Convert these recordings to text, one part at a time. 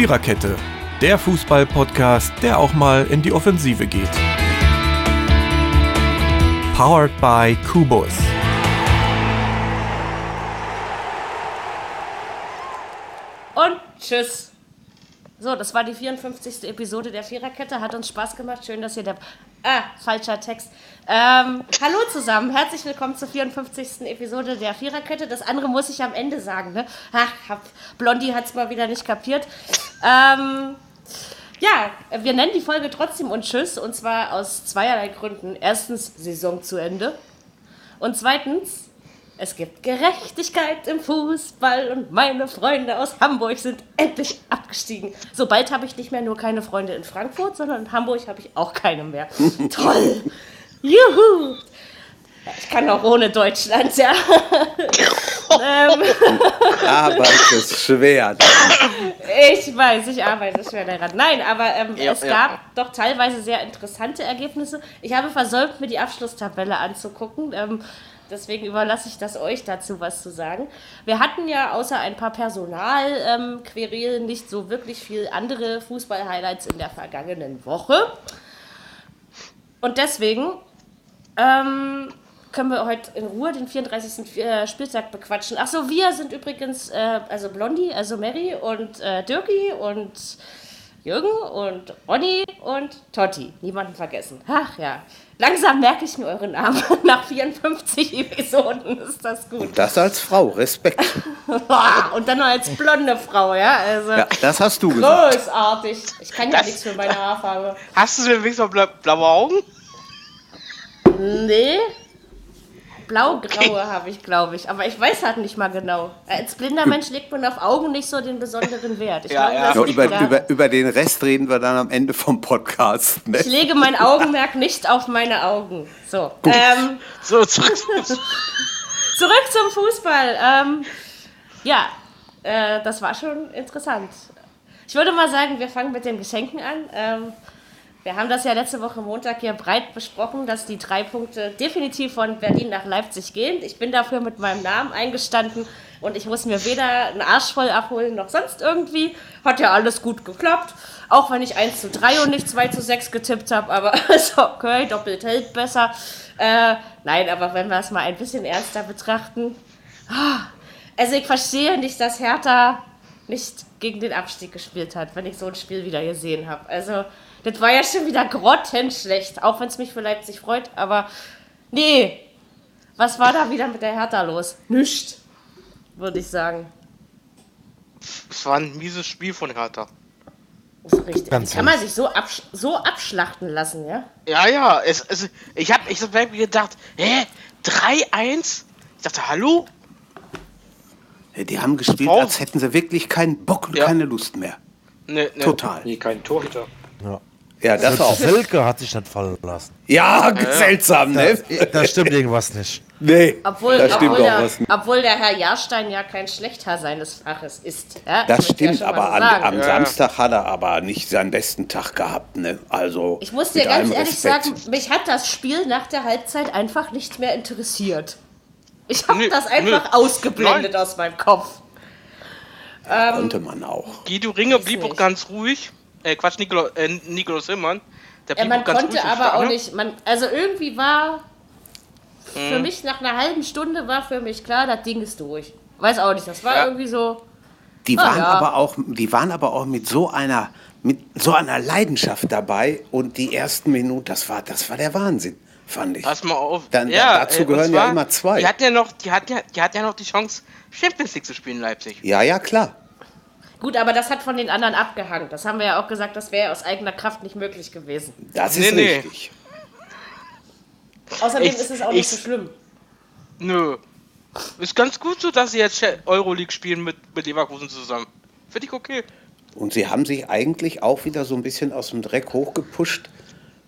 Viererkette, der Fußball-Podcast, der auch mal in die Offensive geht. Powered by Kubus. Und tschüss. So, das war die 54. Episode der Viererkette. Hat uns Spaß gemacht. Schön, dass ihr da. Ah, falscher Text. Ähm, hallo zusammen. Herzlich willkommen zur 54. Episode der Viererkette. Das andere muss ich am Ende sagen. Ne? Hab, Blondie hat es mal wieder nicht kapiert. Ähm, ja, wir nennen die Folge trotzdem und Tschüss. Und zwar aus zweierlei Gründen. Erstens, Saison zu Ende. Und zweitens, es gibt Gerechtigkeit im Fußball und meine Freunde aus Hamburg sind endlich abgestiegen. Sobald habe ich nicht mehr nur keine Freunde in Frankfurt, sondern in Hamburg habe ich auch keine mehr. Toll! Juhu! Ich kann auch ohne Deutschland, ja. ähm, Arbeit ist schwer. ich weiß, ich arbeite schwer daran. Nein, aber ähm, Ja, es ja. gab doch teilweise sehr interessante Ergebnisse. Ich habe versäumt, mir die Abschlusstabelle anzugucken. Ähm, deswegen überlasse ich das euch dazu, was zu sagen. Wir hatten ja außer ein paar Personal-Querelen nicht so wirklich viel andere Fußball-Highlights in der vergangenen Woche. Und deswegen ähm, können wir heute in Ruhe den 34. äh, Spieltag bequatschen. Achso, wir sind übrigens, äh, also Blondie, also Mary und äh, Dirki und Jürgen und Ronny und Totti. Niemanden vergessen. Ach ja. Langsam merke ich mir eure Namen. Nach 54 Episoden ist das gut. Das als Frau, Respekt. Und dann noch als blonde Frau, ja? Also Ja, das hast du gesagt. großartig. Ich kann ja Das- nichts für meine Haarfarbe. Hast du denn wenigstens mal bla blaue Augen? Nee. Blau-graue habe ich, glaube ich. Aber ich weiß halt nicht mal genau. Als blinder Mensch legt man auf Augen nicht so den besonderen Wert. Ich, Ja, glaube, ja. das Ja, liegt über, über, über den Rest reden wir dann am Ende vom Podcast. Ne? Ich lege mein Augenmerk nicht auf meine Augen. So. Ähm, So, zurück. zurück zum Fußball. Ähm, ja, äh, das war schon interessant. Ich würde mal sagen, wir fangen mit den Geschenken an. Ähm, wir haben das ja letzte Woche Montag hier breit besprochen, dass die drei Punkte definitiv von Berlin nach Leipzig gehen. Ich bin dafür mit meinem Namen eingestanden und ich muss mir weder einen Arsch voll abholen noch sonst irgendwie. Hat ja alles gut geklappt. Auch wenn ich 1 zu 3 und nicht 2 zu 6 getippt habe, aber ist okay, doppelt hält besser. Äh, nein, aber wenn wir es mal ein bisschen ernster betrachten. ah, Also ich verstehe nicht, dass Hertha nicht gegen den Abstieg gespielt hat, wenn ich so ein Spiel wieder gesehen habe. Also, das war ja schon wieder grottenschlecht, auch wenn es mich für Leipzig freut, aber nee. Was war da wieder mit der Hertha los? Nichts, würde ich sagen. Es war ein mieses Spiel von Hertha. Das ist richtig. Ganz kann man sich so, absch so abschlachten lassen, ja? Ja, ja, es, es, ich hab, ich hab mir gedacht, hä, 3-1? Ich dachte, hallo? Die haben gespielt, Frau. als hätten sie wirklich keinen Bock und Ja. keine Lust mehr. Ne, ne. Total. Nee, kein Torhüter. Ja, das auch. Selke hat sich nicht fallen lassen. Ja, seltsam, ne? Da stimmt irgendwas nicht. Nee, Obwohl, da stimmt obwohl, auch der, was. nicht. obwohl der Herr Jahrstein ja kein Schlechtherr seines Faches ist. Ja? Das ja stimmt, mal aber an, am Ja. Samstag hat er aber nicht seinen besten Tag gehabt, ne? Also. Ich muss dir ganz ehrlich Respekt. sagen, mich hat das Spiel nach der Halbzeit einfach nicht mehr interessiert. Ich habe das einfach nö. ausgeblendet aus meinem Kopf. Konnte man auch. Guido Ringe blieb nicht. auch ganz ruhig. Äh, Quatsch, Nikolo, äh, Nikolaus Hillmann. Der Ja, man auch ganz konnte aber auch nicht. Man, also irgendwie war für Mhm. mich nach einer halben Stunde war für mich klar, das Ding ist durch. Weiß auch nicht, das war Ja. irgendwie so. Die waren ja. aber auch, die waren aber auch mit so einer, mit so einer Leidenschaft dabei und die ersten Minuten, das war, das war der Wahnsinn, fand ich. Pass mal auf. Dann- ja, dazu äh, und gehören ja immer zwei. Die hatten ja noch, die hatten ja, die hatten ja noch die Chance, Champions League zu spielen in Leipzig. Ja, ja, klar. Gut, aber das hat von den anderen abgehangen. Das haben wir ja auch gesagt, das wäre aus eigener Kraft nicht möglich gewesen. Das Nee, ist nee. richtig. Außerdem Ich- ist es auch nicht ich- so schlimm. Nö. Ist ganz gut so, dass sie jetzt Euroleague spielen mit, mit Leverkusen zusammen. Finde ich okay. Und sie haben sich eigentlich auch wieder so ein bisschen aus dem Dreck hochgepusht,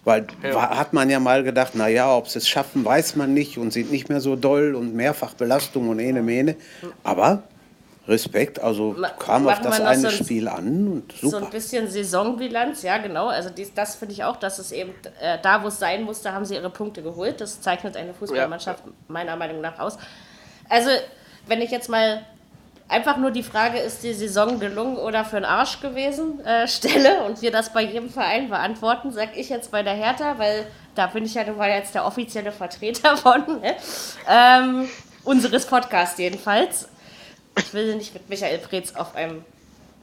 weil Ja. war, hat man ja mal gedacht, na ja, ob sie es schaffen, weiß man nicht und sind nicht mehr so doll und Mehrfachbelastung und ene Mene. Aber Respekt, also Ma- kam auf das eine so ein- Spiel an und So super. ein bisschen Saisonbilanz, ja genau. Also dies, das finde ich auch, dass es eben äh, da, wo es sein musste, haben sie ihre Punkte geholt. Das zeichnet eine Fußballmannschaft meiner Meinung nach aus. Also wenn ich jetzt mal einfach nur die Frage, ist die Saison gelungen oder für den Arsch gewesen, äh, stelle und wir das bei jedem Verein beantworten, sag ich jetzt bei der Hertha, weil da bin ich ja nun mal jetzt der offizielle Vertreter von, ne? ähm, unseres Podcasts jedenfalls. Ich will nicht mit Michael Preetz auf einem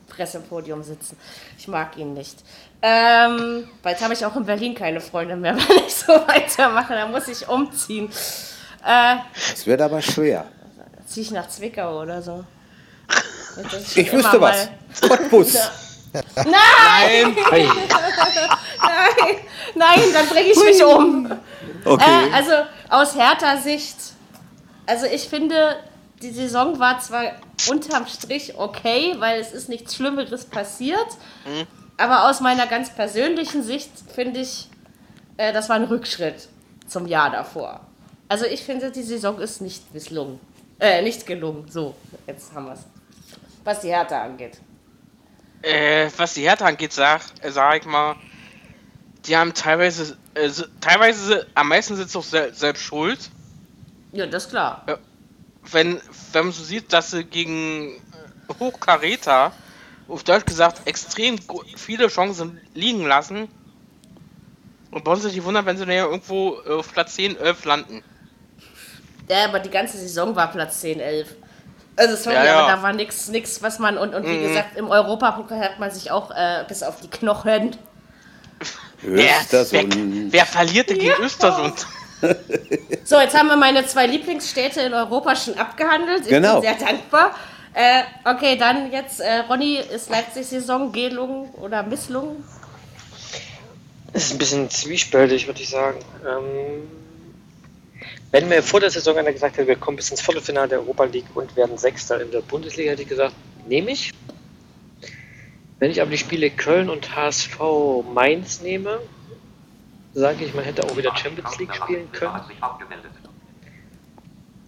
Pressepodium sitzen. Ich mag ihn nicht. Ähm, bald habe ich auch in Berlin keine Freunde mehr, wenn ich so weitermache. Da muss ich umziehen. Äh, Das wird aber schwer. ziehe ich nach Zwickau oder so. Ich immer wüsste was. Cottbus. Nein! Hey, Nein, nein, dann bringe ich mich um. Okay. Äh, also aus härter Sicht, also ich finde, die Saison war zwar unterm Strich okay, weil es ist nichts Schlimmeres passiert, aber aus meiner ganz persönlichen Sicht finde ich, äh, das war ein Rückschritt zum Jahr davor. Also ich finde, die Saison ist nicht misslungen. Äh, nicht gelungen. So, jetzt haben wir es. Was die Härte angeht. Äh, was die Hertha angeht, sag, äh, sag ich mal, die haben teilweise, äh, teilweise am meisten sind sie auch sel selbst schuld. Ja, das ist klar. Wenn, wenn man so sieht, dass sie gegen äh, Hochkaräter, auf Deutsch gesagt, extrem viele Chancen liegen lassen. Und bei uns sich die wundern, wenn sie dann ja irgendwo äh, auf Platz 10, 11 landen. Ja, aber die ganze Saison war Platz 10, 11. Also sorry, Ja, ja. aber da war nichts, nix, was man und, und wie gesagt im Europapokal hat man sich auch äh, bis auf die Knochen. wer, Östersund. wer verliert denn gegen Östersund? So, jetzt haben wir meine zwei Lieblingsstädte in Europa schon abgehandelt. Ich Genau. bin sehr dankbar. Äh, okay, dann jetzt, äh, Ronny, ist Leipzig-Saison gelungen oder misslungen? es ist ein bisschen zwiespältig, würde ich sagen. Ähm, wenn mir vor der Saison einer gesagt hätte, wir kommen bis ins Viertelfinale der Europa League und werden Sechster in der Bundesliga, hätte ich gesagt, nehme ich. Wenn ich aber die Spiele Köln und HSV Mainz nehme, sage ich, man hätte auch wieder Champions League spielen können.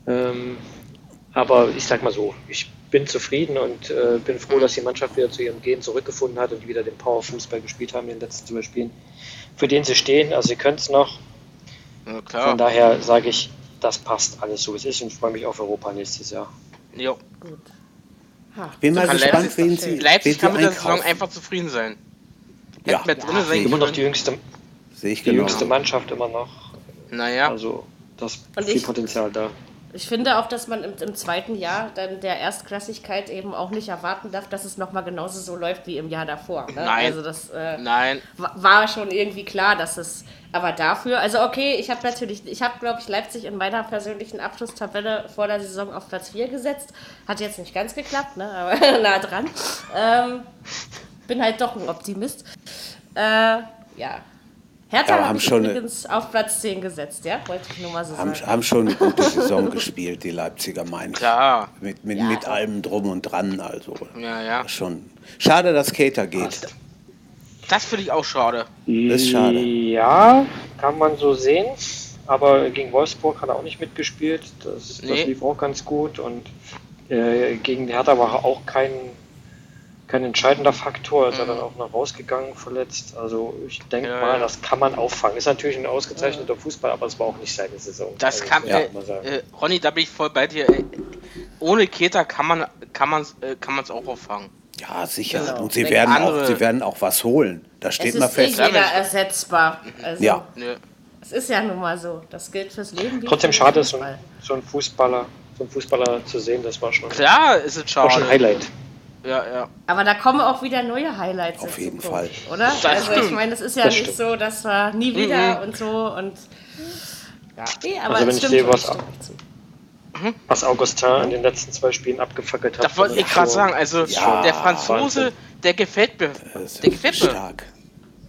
Ähm, aber ich sag mal so, ich bin zufrieden und äh, bin froh, dass die Mannschaft wieder zu ihrem Gehen zurückgefunden hat und wieder den Power-Fußball gespielt haben in den letzten zwei Spielen, für den sie stehen. Also sie können es noch. Ja, Von daher sage ich, das passt alles so, wie es ist und freue mich auf Europa nächstes Jahr. Jo. Bin mal Kann gespannt, Leipzig, wen sie, Leipzig wen kann sie mit der Saison einfach zufrieden sein. Ja, Hätten drinne sein Immer noch die jüngste, sehe ich die genau. jüngste Mannschaft immer noch. Naja. Also das Und viel ich- Potenzial da. Ich finde auch, dass man im, im zweiten Jahr dann der Erstklassigkeit eben auch nicht erwarten darf, dass es nochmal genauso so läuft wie im Jahr davor. Ne? Nein. Also das äh, Nein. wa- war schon irgendwie klar, dass es aber dafür, also okay, ich habe natürlich, ich habe glaube ich Leipzig in meiner persönlichen Abschlusstabelle vor der Saison auf Platz 4 gesetzt. Hat jetzt nicht ganz geklappt, ne? aber nah dran. Ähm, bin halt doch ein Optimist. Äh, ja. Hertha haben schon eine- übrigens auf Platz 10 gesetzt, ja? Wollte ich nur mal so Haben, sagen. haben schon eine gute Saison gespielt, die Leipziger, ich. Klar. Mit, mit, Ja, mit allem drum und dran, also. Ja, ja. Schon. Schade, dass Kater geht. Das finde ich auch schade. Das ist schade. Ja, kann man so sehen. Aber gegen Wolfsburg hat er auch nicht mitgespielt. Das, das Nee. lief auch ganz gut. Und äh, gegen die Hertha war er auch kein, kein entscheidender Faktor. Ist er dann auch noch rausgegangen, verletzt. Also ich denke Ja, mal, ja. das kann man auffangen. Ist natürlich ein ausgezeichneter Fußball, aber es war auch nicht seine Saison. Das Also, kann, muss äh, man sagen. äh, Ronny, da bin ich voll bei dir. Äh, Ohne Keta kann man kann man äh, kann man es auch auffangen. Ja, sicher. Genau. Und sie werden, andere- auch, sie werden auch was holen. Da steht ist mal fest. jeder Ja, ersetzbar. Also, Ja. Es ist ja nun mal so. Das gilt fürs Leben. wie Trotzdem schade, so ein, so ein Fußballer, so ein Fußballer zu sehen. Das war schon, Klar ist es war schon schade. ein Highlight. Ja, ja. Aber da kommen auch wieder neue Highlights. Auf jeden Fall. Oder? Das also ich stimmt. meine, es ist ja Das nicht stimmt. so, dass wir nie wieder Mhm. und so und. Ja, nee, aber Also wenn ich sehe, was- zu. Was Augustin in den letzten zwei Spielen abgefackelt hat. Das wollte ich gerade sagen. Also Ja, der Franzose, Wahnsinn. der gefällt mir. Der gefällt mir. stark.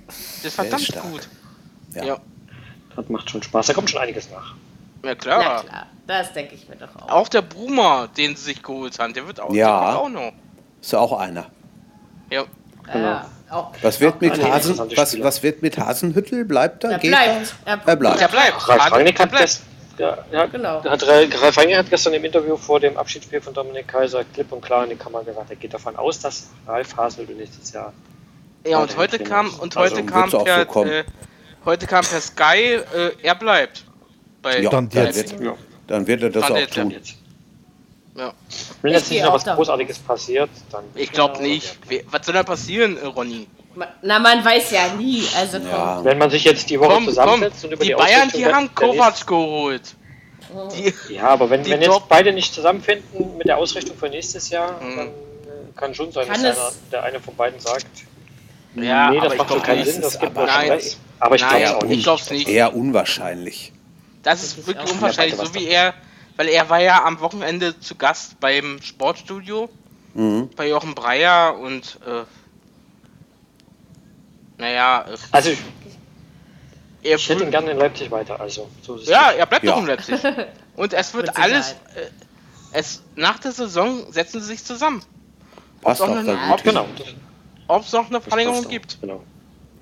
Das ist Der ist verdammt stark. gut. Ja. Ja. Das macht schon Spaß. Da kommt schon einiges nach. Ja Na klar. klar, das denke ich mir doch auch. Auch der Bruma, den sie sich geholt haben, der wird auch, Ja. der kommt auch noch. Ist auch einer. Ja. Ja, auch Was wird mit, Hasen, was, was wird mit Hasenhüttel? Bleibt er? er Geht bleibt. Er, Er bleibt. Der bleibt. Ralf Ralf Rangnick hat, bleibt. gest, ja, ja, Genau. hat Ralf Rangnick hat gestern im Interview vor dem Abschiedsspiel von Dominik Kaiser klipp und klar in die Kamera gesagt, er geht davon aus, dass Ralf Hasenhüttl nächstes Jahr Ja, und heute kam und Also heute wird's kam so per kommen. äh, heute kam per Sky, äh, er bleibt. Bei Ja, dann jetzt. dann wird er das Stand auch jetzt. tun. jetzt. Ja. Wenn jetzt nicht noch was davon Großartiges passiert, dann. Ich glaube nicht. Was soll da passieren, Ronny? Na, man weiß ja nie. Also komm. Ja. Wenn man sich jetzt die Woche Komm, komm. zusammensetzt und über Die die, Bayern, die haben Kovac geholt. Die, Ja, aber wenn, die wenn jetzt Top- beide nicht zusammenfinden mit der Ausrichtung für nächstes Jahr, Mhm. dann äh, kann schon sein, Kann dass es- einer, der eine von beiden sagt, ja, nee, das macht so glaube keinen. Sinn, das gibt aber- nur Nein. Stress. Aber ich glaube es nicht. Eher unwahrscheinlich. Das ist wirklich unwahrscheinlich, so wie er, weil er war ja am Wochenende zu Gast beim Sportstudio Mhm. bei Jochen Breyer und äh, naja, äh, Also ich, er, ich hätte ihn gerne in Leipzig weiter, also so ist es ja, er bleibt Ja. doch in Leipzig. Und es wird alles, äh, es nach der Saison setzen sie sich zusammen. Passt Ob auch eine- ob- Genau. Ob es noch eine Verlängerung auch. gibt. Genau.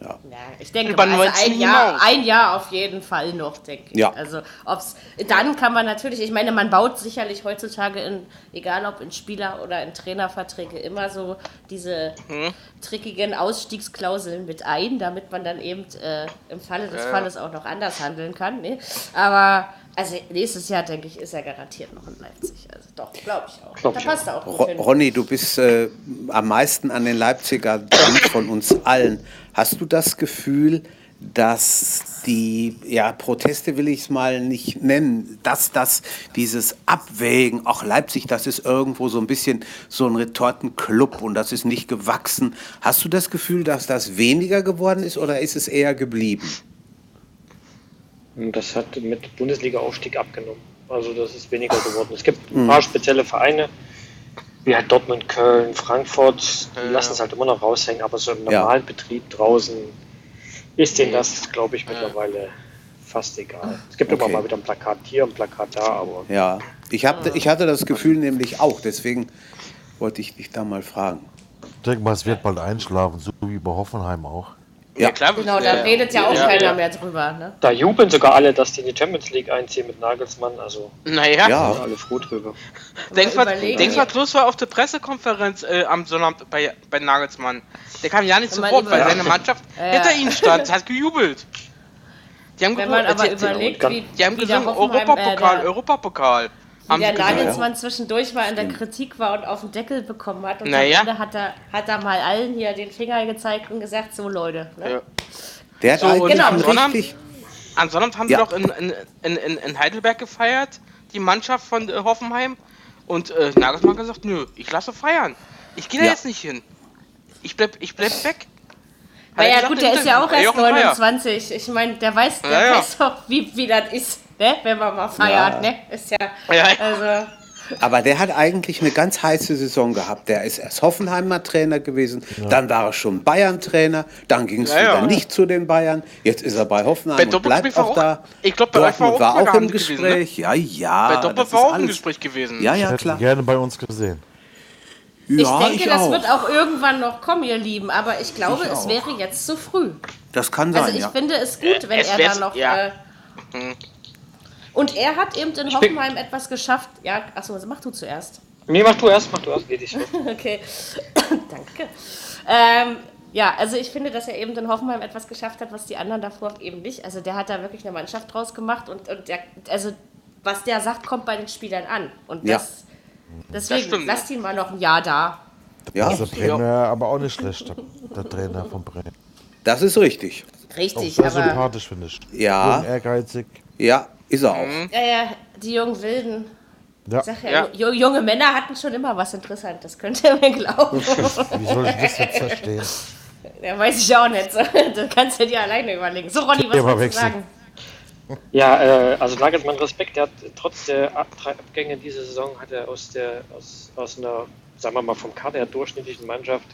Ja, ich denke, Über also 19 ein Jahr, hinaus. ein Jahr auf jeden Fall noch, denke ich. Ja. Also, ob's, dann kann man natürlich, ich meine, man baut sicherlich heutzutage in, egal ob in Spieler- oder in Trainerverträge, immer so diese Mhm. trickigen Ausstiegsklauseln mit ein, damit man dann eben äh, im Falle des Ja. Falles auch noch anders handeln kann. Ne? Aber, also nächstes Jahr, denke ich, ist er garantiert noch in Leipzig. Also doch, glaube ich auch. Glaub da ich passt auch hin. Ronny, du bist äh, am meisten an den Leipziger von uns allen. Hast du das Gefühl, dass die ja, Proteste will ich es mal nicht nennen, dass das dieses Abwägen, auch Leipzig, das ist irgendwo so ein bisschen so ein Retortenclub und das ist nicht gewachsen. Hast du das Gefühl, dass das weniger geworden ist oder ist es eher geblieben? Das hat mit Bundesliga-Aufstieg abgenommen. Also das ist weniger geworden. Es gibt ein paar spezielle Vereine, wie halt Dortmund, Köln, Frankfurt, die Ja. lassen es halt immer noch raushängen, aber so im Ja. normalen Betrieb draußen ist denen das, glaube ich, mittlerweile fast egal. Es gibt Okay. immer mal wieder ein Plakat hier, ein Plakat da, aber Ja, ich, hab, ich hatte das Gefühl nämlich auch, deswegen wollte ich dich da mal fragen. Ich denke mal, es wird bald einschlafen, so wie bei Hoffenheim auch. Ja. klar. Genau, da äh, redet ja auch ja, keiner ja. mehr drüber. Ne? da jubeln sogar alle, dass die in die Champions League einziehen mit Nagelsmann. Also Naja, Ja. sind alle froh drüber. Denkst was, überlegen. denkst was los war auf der Pressekonferenz äh, am Sonnabend bei, bei Nagelsmann? Der kam ja nicht zu Wort, weil seine Mannschaft Ja. hinter ihm stand, hat gejubelt. Die haben, Wenn man aber die, überlegt, kann- wie, die haben gesungen Europapokal, äh, Europapokal. Wie der. Nagelsmann zwischendurch mal in der Kritik war und auf den Deckel bekommen hat. Und Naja. am Ende hat er, hat er mal allen hier den Finger gezeigt und gesagt, so Leute. Ne? Ja. Der hat So, eigentlich genau. Sonnabend- richtig, Am Sonnabend haben Ja. sie doch in, in, in, in, in Heidelberg gefeiert, die Mannschaft von äh, Hoffenheim. Und äh, Nagelsmann hat gesagt, nö, ich lasse feiern. Ich gehe da Ja. jetzt nicht hin. Ich bleib, ich bleib weg. Ja gesagt, gut, der ist ja auch erst Jochen Breyer. 29. Ich meine, der weiß, der Ja, ja. weiß doch, wie, wie das ist, ne? wenn man mal feiert. Ja. Ne? Ist ja, Ja, ja. also, aber der hat eigentlich eine ganz heiße Saison gehabt. Der ist erst Hoffenheimer Trainer gewesen, dann war er schon Bayern-Trainer, dann ging es Ja, ja. wieder nicht zu den Bayern, jetzt ist er bei Hoffenheim Bei und bleibt war auch auch- da. ich glaub, bei war Dortmund auch war auch im gewesen, ne? Gespräch. Ja, ja. Bei Doppel war auch ein alles- Gespräch gewesen. Ja, ja, klar. gerne bei uns gesehen. Ich Ja, denke, ich das auch. wird auch irgendwann noch kommen, ihr Lieben. Aber ich glaube, Ich es wäre jetzt zu früh. Das kann sein, Also ich ja. finde es gut, wenn es er da noch. ja. Äh, und er hat eben in Hoffenheim etwas geschafft. Ja, achso, also mach du zuerst. Nee, mach du erst, mach du erst, geht dich so. Okay, danke. Ähm, ja, also ich finde, dass er eben in Hoffenheim etwas geschafft hat, was die anderen davor eben nicht. Also der hat da wirklich eine Mannschaft draus gemacht und, und der, also was der sagt, kommt bei den Spielern an. Und Ja. das, deswegen stimmt. lasst ihn mal noch ein Jahr da. ja, Das ist der Trainer aber auch nicht schlecht, der, Trainer von Bremen. das ist richtig. Auch Richtig, sehr aber sympathisch, finde ich. Ja. Jung, ehrgeizig. Ja, ist er auch. ja, ja, die jungen Wilden. Ja, sag ja, Ja. ju- junge Männer hatten schon immer was Interessantes, könnt ihr mir glauben. wie soll ich das jetzt verstehen? ja, weiß ich auch nicht. Das kannst du dir alleine überlegen. So, Ronny, was Thema willst du wechseln. sagen? Ja, äh, also Nagelsmann Respekt, der hat trotz der Ab drei Abgänge diese Saison hat er aus der aus, aus einer, sagen wir mal, vom Kader her durchschnittlichen Mannschaft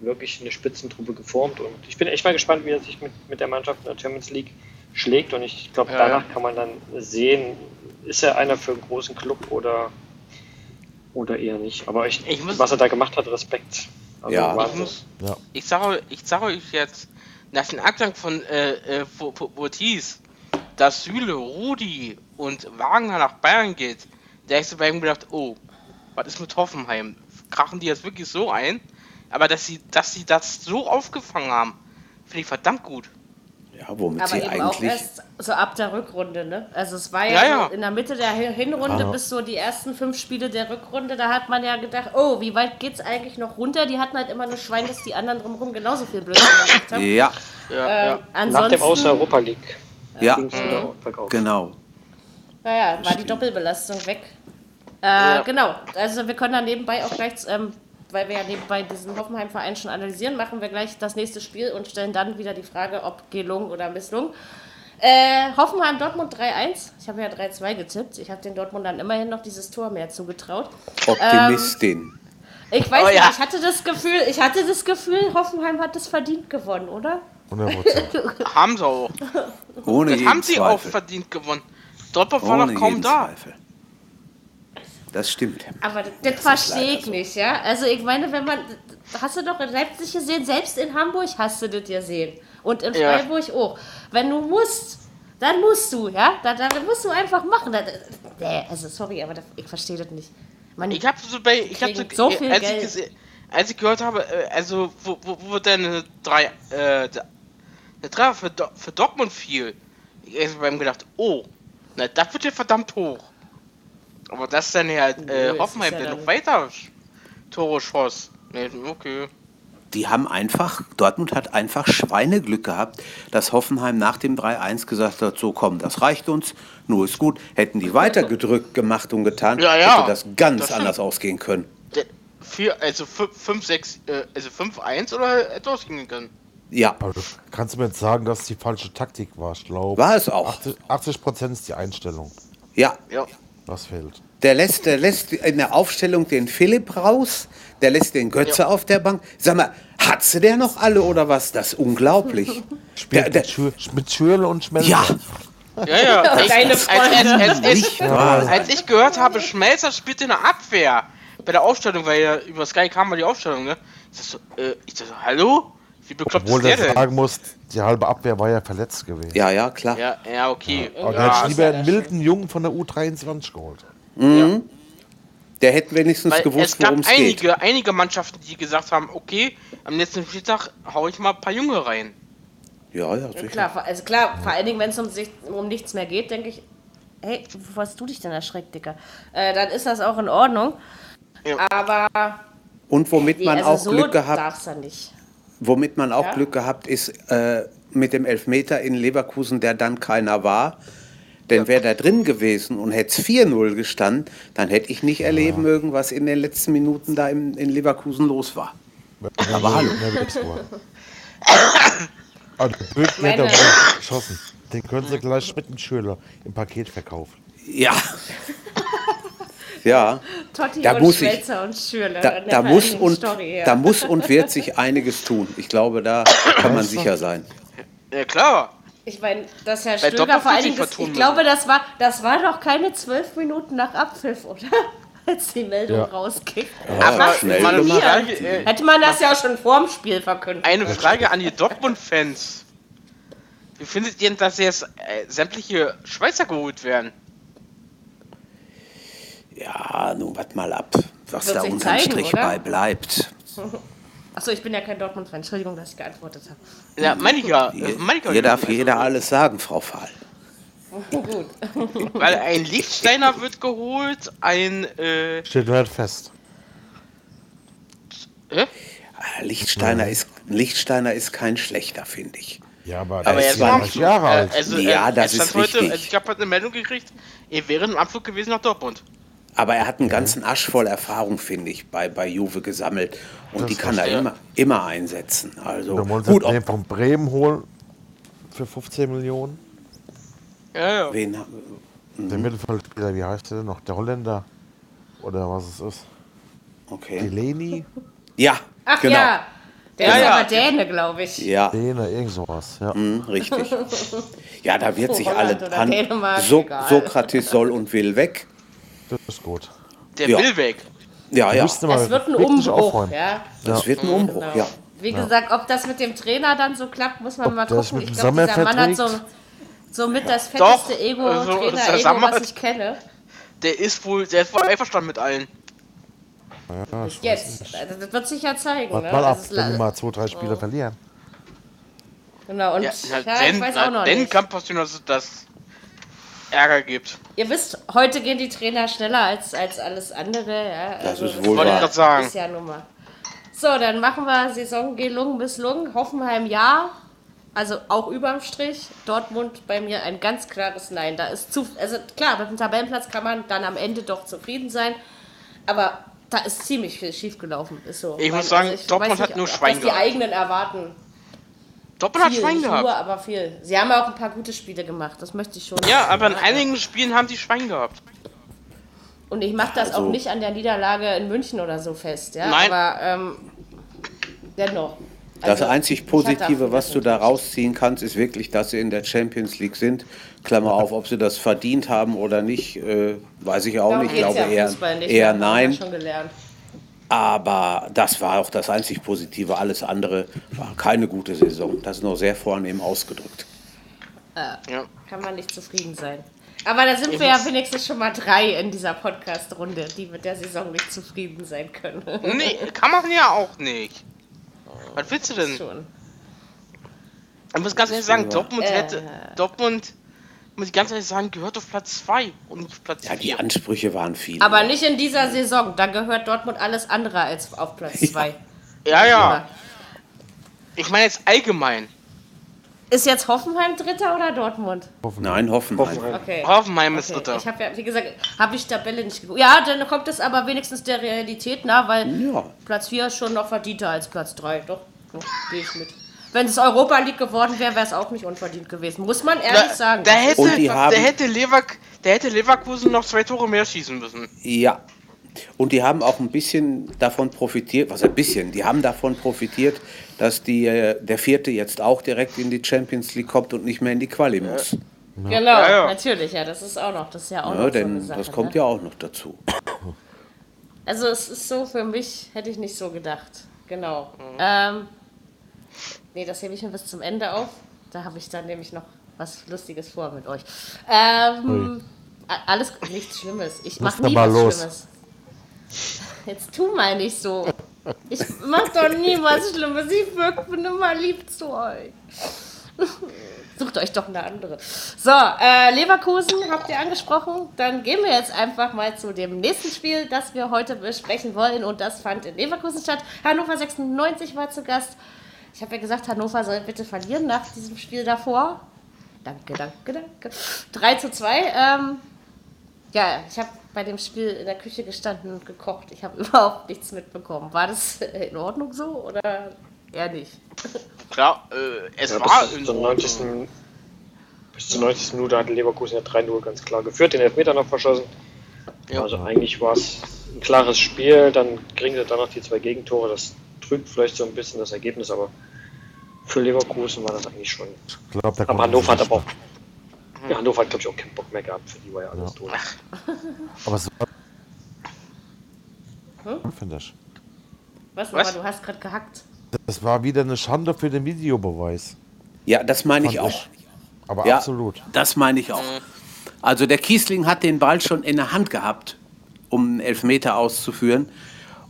wirklich eine Spitzentruppe geformt und ich bin echt mal gespannt, wie er sich mit, mit der Mannschaft in der Champions League schlägt und ich glaube, Ja, danach kann man dann sehen, ist er einer für einen großen Club oder oder eher nicht. Aber ich, Ich muss- was er da gemacht hat, Respekt. Also Ja. Ich Wahnsinn. muss, Ja. ich sage ich sag euch jetzt, nach dem Abgang von äh, äh, Votis, dass Süle, Rudi und Wagner nach Bayern geht, der ist bei ihm gedacht, oh, was ist mit Hoffenheim? Krachen die jetzt wirklich so ein? Aber dass sie, dass sie das so aufgefangen haben, finde ich verdammt gut. Ja, womit Aber sie eben auch eigentlich. erst so ab der Rückrunde, ne? Also es war ja, Ja, in der Mitte der Hin- Hinrunde bis so die ersten fünf Spiele der Rückrunde, da hat man ja gedacht, oh, wie weit geht's eigentlich noch runter? Die hatten halt immer nur Schwein, dass die anderen drumherum genauso viel Blödsinn gemacht haben. Ja, Ja, Ähm, ja. Nach ansonsten, dem Aus der Europa League. Ja, bergauf. genau. naja, war die Doppelbelastung weg. Äh, Ja. Genau, also wir können dann nebenbei auch gleich, ähm, weil wir ja nebenbei diesen Hoffenheim-Verein schon analysieren, machen wir gleich das nächste Spiel und stellen dann wieder die Frage, ob gelungen oder misslungen. Äh, Hoffenheim Dortmund 3-1. Ich habe ja 3-2 getippt. Ich habe den Dortmund dann immerhin noch dieses Tor mehr zugetraut. Optimistin. Ich weiß Oh nicht, ja. ich hatte das Gefühl, ich hatte das Gefühl, Hoffenheim hat es verdient gewonnen, oder? 100%. Haben sie auch. Ohne Das haben sie auch Zweifel. verdient gewonnen. Dortmund war noch kaum da. Zweifel. Das stimmt. Aber das, das verstehe ich nicht, ja? Also ich meine, wenn man, hast du doch in Leipzig gesehen, selbst in Hamburg hast du das gesehen. Und in Ja. Freiburg auch. Wenn du musst, dann musst du, ja? Dann, dann musst du einfach machen. Nee, also sorry, aber das, ich verstehe das nicht. Man, Ich habe so bei, ich habe so, so viel als, Geld. ich als ich gehört habe, äh, also wo, wo, wo deine drei, äh, der, Treffer für, Do- für Dortmund fiel, ich habe beim gedacht, oh, na das wird ja verdammt hoch. Aber das dann ja äh, Hoffenheim, ist ja der dann- noch weiter Tore schoss. Nee, okay. Die haben einfach, Dortmund hat einfach Schweineglück gehabt, dass Hoffenheim nach dem 3-1 gesagt hat, so komm, das reicht uns, nur ist gut. Hätten die weitergedrückt gemacht und getan, Ja, ja, hätte das ganz das anders ausgehen können. Vier, also 5, 6, äh, also 5-1 oder etwas gingen können. Ja, Aber du kannst mir jetzt sagen, dass die falsche Taktik war. Ich glaube, War es auch. 80, 80% ist die Einstellung. ja. Ja. Was fehlt. Der lässt, der lässt in der Aufstellung den Philipp raus, der lässt den Götze Ja. auf der Bank. Sag mal, hat sie der noch alle oder was? Das ist unglaublich. Der, Mit, der, Schür, mit Schürle und Schmelzer. ja, Ja, ja. ich, als, als, als, wahr. als ich gehört habe, Schmelzer spielt in der Abwehr bei der Aufstellung, weil ja über Sky kam mal die Aufstellung, ne? Ich dachte so, äh, ich dachte so, hallo? Wie bekloppt Obwohl ist der denn? sagen muss, die halbe Abwehr war ja verletzt gewesen. ja, ja, klar. Ja, ja, okay. Aber der Ja, hat lieber einen milden Jungen von der U23 geholt. Der hätte wenigstens weil gewusst, es gab worum es geht. einige, einige Mannschaften, die gesagt haben, okay, am letzten Spieltag hau ich mal ein paar Junge rein. Ja, ja, sicher. klar, vor- also klar, vor allen Dingen, wenn es um, sich- um nichts mehr geht, denke ich, hey, wovor hast du dich denn erschreckt, Dicker? Äh, dann ist das auch in Ordnung. Ja. Aber Und womit nee, man also auch so Glück gehabt, darf's ja nicht. Womit man auch Ja? Glück gehabt ist äh, mit dem Elfmeter in Leverkusen, der dann keiner war. Denn wäre da drin gewesen und hätte es 4-0 gestanden, dann hätte ich nicht erleben mögen, was in den letzten Minuten da in, in Leverkusen los war. Aber hallo. Meine- hätte er geschossen. Den können sie gleich mit dem Schüler im Paket verkaufen. Ja. ja. Totti Da und muss ich- und Schürle. Da, da, muss und, Story, ja. da muss und wird sich einiges tun. Ich glaube, da kann man sicher sein. Ja, klar. Ich meine, dass Herr Bei Stöger vor allen Dingen, das, ich müssen. glaube, das war, das war doch keine zwölf Minuten nach Abpfiff, oder? Als die Meldung Ja. rausging. Aber schnell gemacht. Frage, äh, Hätte man das ja auch schon vorm Spiel verkündet. eine Frage an die Dortmund-Fans. Wie findet ihr denn, dass jetzt äh, sämtliche Schweizer geholt werden? Ja, nun wart mal ab, was Wird da unterm zeigen, Strich oder? bei bleibt. Achso, ich bin ja kein Dortmund-Fan. Entschuldigung, dass ich geantwortet habe. Ja, meine ich ja. meine ich ja Hier darf also, jeder alles sagen, Frau Fahl. Gut. Weil ein Lichtsteiner wird geholt, ein äh, Steht halt fest. hä? Ah, Lichtsteiner, ist, Lichtsteiner ist kein schlechter, finde ich. Ja, aber, Aber jetzt ist war 20 Jahre alt. Äh, also, Ja, äh, das ist heute, richtig. also ich habe heute eine Meldung gekriegt, er wäre im Abflug gewesen nach Dortmund. Aber er hat einen ganzen Asch voll Erfahrung, finde ich, bei, bei Juve gesammelt. Und die kann er immer, immer einsetzen. Also da wollen sie gut, den von Bremen holen für 15 Millionen. Ja, ja. wen, Der Mhm. Mittelfeldspieler, wie heißt der denn noch? Der Holländer? Oder was es ist? okay. Delaney? Ja, Ach genau. ja, der Ja, ist ja. aber Däne, glaube ich. Ja, Däne, irgend sowas. Ja. mhm, richtig. Ja, da wird sich Holland alle oder dran. Dänemark, So, egal. Sokrates soll und will weg. Das ist gut. Der Ja. will weg. Ja, ja. Es wird ein Umbruch, ja. Das wird ein Umbruch, Genau. ja. Wie gesagt, ob das mit dem Trainer dann so klappt, muss man Ob mal gucken. mit Ich dem glaube, dieser Mann hat so, so mit das Doch, fetteste Ego, also, der Trainer-Ego, was ich kenne. Der ist wohl, der ist wohl einverstanden mit allen. Ja, weiß Jetzt. Also, das wird sich ja zeigen. Wart ne? mal ab, Also wenn wir mal zwei, drei Spiele verlieren. Genau, und Ja, ja, na, denn, ich weiß na, auch noch denn nicht. kann passieren, dass das Ärger gibt. Ihr wisst, heute gehen die Trainer schneller als, als alles andere. Ja? Das Also, ist wohl Wollte ich wahr. gerade sagen. Ist ja nun mal. So, dann machen wir Saison gelungen, misslungen. Hoffenheim ja. Also auch überm Strich. Dortmund bei mir ein ganz klares Nein. Da ist zu. Also klar, mit dem Tabellenplatz kann man dann am Ende doch zufrieden sein. Aber da ist ziemlich viel schiefgelaufen. Ist so. Ich muss Weil, sagen, ich Dortmund weiß hat nur ob Schwein das die gehabt. eigenen erwarten. Doppel hat Viel, Schwein nicht gehabt. nur, aber viel. Sie haben auch ein paar gute Spiele gemacht. Das möchte ich schon. Ja, sagen. aber in einigen Spielen haben die Schwein gehabt. Und ich mache das Also- auch nicht an der Niederlage in München oder so fest, ja. Nein. Aber ähm, dennoch. Das Also, einzig ich Positive, was du da rausziehen kannst, ist wirklich, dass sie in der Champions League sind. Klammer auf, ob sie das verdient haben oder nicht, äh, weiß ich auch Darum nicht. Ich glaube ja eher, Fußball nicht, eher nein. schon gelernt. Aber das war auch das einzig Positive. Alles andere war keine gute Saison. Das ist noch sehr vornehm ausgedrückt. Ja. Kann man nicht zufrieden sein. Aber da sind Ich wir ja wenigstens schon mal drei in dieser Podcast-Runde, die mit der Saison nicht zufrieden sein können. Nee, kann man ja auch nicht. Was willst du denn? schon. Ich muss ganz ehrlich sagen. Dortmund Äh. hätte. Dortmund, muss ich ganz ehrlich sagen, gehört auf Platz 2 und nicht Platz Ja, die 4. Ansprüche waren viele. Aber nicht in dieser Saison. Da gehört Dortmund alles andere als auf Platz zwei. Ja, ja. Ich meine jetzt allgemein. Ist jetzt Hoffenheim Dritter oder Dortmund? Nein, Hoffenheim. Hoffenheim. Okay. Hoffenheim ist Okay, Dritter. ich habe ja, wie gesagt, habe ich Tabelle nicht geguckt. Ja, dann kommt es aber wenigstens der Realität nah, weil Ja. Platz 4 ist schon noch verdienter als Platz 3. Doch, doch gehe ich mit. Wenn es Europa League geworden wäre, wäre es auch nicht unverdient gewesen. Muss man ehrlich Da, sagen. da, hätte, Und die einfach- haben- da, hätte Lever, da hätte Leverkusen noch zwei Tore mehr schießen müssen. Ja. Und die haben auch ein bisschen davon profitiert, was ein bisschen, die haben davon profitiert, dass die, äh, der Vierte jetzt auch direkt in die Champions League kommt und nicht mehr in die Quali muss. Genau, Ja, ja. natürlich, ja, das ist auch noch, das ist ja auch Ja, noch so eine denn Sache. das kommt ne? ja auch noch dazu. Also es ist so, für mich hätte ich nicht so gedacht. Genau. Mhm. Ähm, nee, das hebe ich mir bis zum Ende auf. Da habe ich dann nämlich noch was Lustiges vor mit euch. Ähm, alles nichts Schlimmes. Ich mache nie was los. Schlimmes. Jetzt tu mal nicht so. Ich mach doch nie was Schlimmes. Ich wirk- bin immer lieb zu euch. Sucht euch doch eine andere. So, äh, Leverkusen habt ihr angesprochen. Dann gehen wir jetzt einfach mal zu dem nächsten Spiel, das wir heute besprechen wollen. Und das fand in Leverkusen statt. Hannover 96 war zu Gast. Ich habe ja gesagt, Hannover soll bitte verlieren nach diesem Spiel davor. Danke, danke, danke. 3 zu 2. Ähm, ja, ich habe bei dem Spiel in der Küche gestanden und gekocht. Ich habe überhaupt nichts mitbekommen. War das in Ordnung so oder eher nicht? Klar, äh, es Ja, war bis, in zur Ordnung. 90. bis zur 90. Minute hatte Leverkusen ja 3-0 ganz klar geführt, den Elfmeter noch verschossen. Ja. Also eigentlich war es ein klares Spiel, dann kriegen sie dann noch die zwei Gegentore, das trügt vielleicht so ein bisschen das Ergebnis, aber für Leverkusen war das eigentlich schon. Ich glaube, da Aber Hannover hat aber auch. Ja, Hannover hat, glaube ich, auch keinen Bock mehr gehabt, für die war ja alles durch. mehr. Aber es war. Finde ich. Was, Was? aber du hast gerade gehackt. Das war wieder eine Schande für den Videobeweis. Ja, das meine ich Fand auch. Aber Ja, absolut. das meine ich auch. Also der Kiesling hat den Ball schon in der Hand gehabt, um einen Elfmeter auszuführen.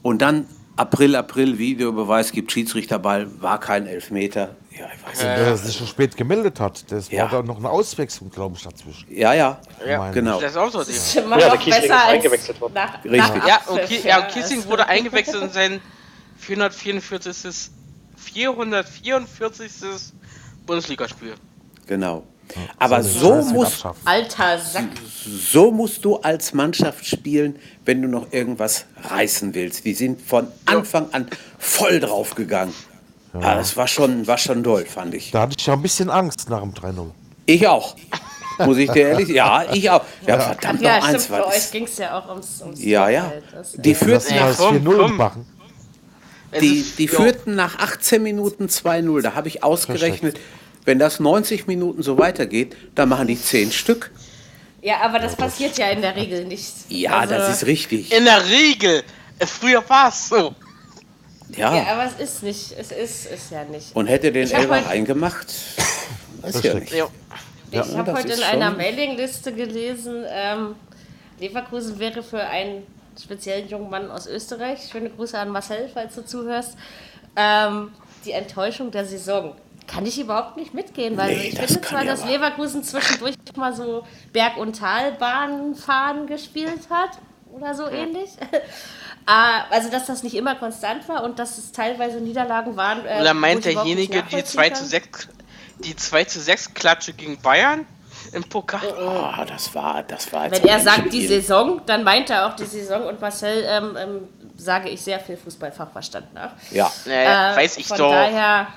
Und dann April, April, Videobeweis gibt Schiedsrichterball, war kein Elfmeter. Ja, ich weiß nicht. Der sich so spät gemeldet hat, das Ja. war da noch eine Auswechslung, glaube ich, dazwischen. Ja, ja, Ja, genau. Das ist auch so. Das ist immer Ja, der noch Kiesling besser als eingewechselt worden. Nach, Richtig. Nach Ja, okay, ja, Kissing wurde eingewechselt in sein 444. 444. Bundesligaspiel. genau. Aber so Scheiße muss, abschaffen. Alter Sack. so musst du als Mannschaft spielen, wenn du noch irgendwas reißen willst. Die sind von Anfang an voll drauf gegangen. Ah, das war schon, war schon doll, fand ich. Da hatte ich ja ein bisschen Angst nach dem 3-0. Ich auch. Muss ich dir ehrlich Ja, ich auch. Ja, verdammt Ja, noch stimmt, eins für war euch ging es ja auch ums, ums Ja, ja. Das- Die führten, Ja, das komm, 4-0 komm. machen. Die, die ja. führten nach 18 Minuten 2-0. Da habe ich ausgerechnet, wenn das 90 Minuten so weitergeht, dann machen die 10 Stück. Ja, aber das passiert ja in der Regel nicht. Ja, Also- das ist richtig. In der Regel. Äh, Früher war es so. Ja. Ja, aber es ist nicht. Es ist, ist ja nicht. Und hätte den heute- reingemacht, weiß ja nicht. Ja. Ja, ich habe heute in einer schon- Mailingliste gelesen, ähm, Leverkusen wäre für einen speziellen jungen Mann aus Österreich, schöne Grüße an Marcel, falls du zuhörst, ähm, die Enttäuschung der Saison. Kann ich überhaupt nicht mitgehen, weil Nee, ich finde zwar, dass Leverkusen zwischendurch mal so Berg- und Talbahnfahren gespielt hat oder so ähnlich. Ah, also, dass das nicht immer konstant war und dass es teilweise Niederlagen waren. Äh, Oder meint derjenige die nachvollziehen 2 kann. zu 6 die 2 zu 6 Klatsche gegen Bayern im Pokal? Ah, das war, das war Wenn er sagt die. Saison, dann meint er auch die Saison und Marcel ähm, ähm, sage ich sehr viel Fußballfachverstand nach. Ja, Äh, weiß ich von doch. daher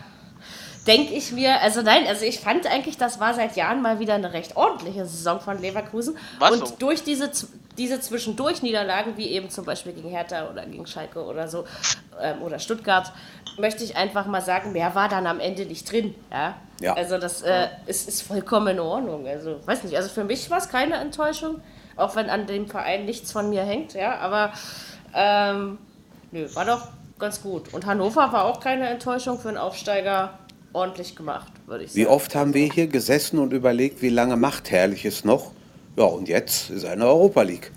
denke ich mir, also nein, also ich fand eigentlich, das war seit Jahren mal wieder eine recht ordentliche Saison von Leverkusen. Was und so? durch diese, diese Zwischendurch-Niederlagen, wie eben zum Beispiel gegen Hertha oder gegen Schalke oder so, ähm, oder Stuttgart, möchte ich einfach mal sagen, mehr war dann am Ende nicht drin. Ja? Ja. Also das äh, ist, ist vollkommen in Ordnung. Also weiß nicht, also für mich war es keine Enttäuschung, auch wenn an dem Verein nichts von mir hängt, ja, aber ähm, Nö, war doch ganz gut. Und Hannover war auch keine Enttäuschung für einen Aufsteiger. Ordentlich gemacht, würde ich sagen. wie oft haben wir hier gesessen und überlegt, wie lange macht Herrliches noch? Ja, und jetzt ist eine Europa League.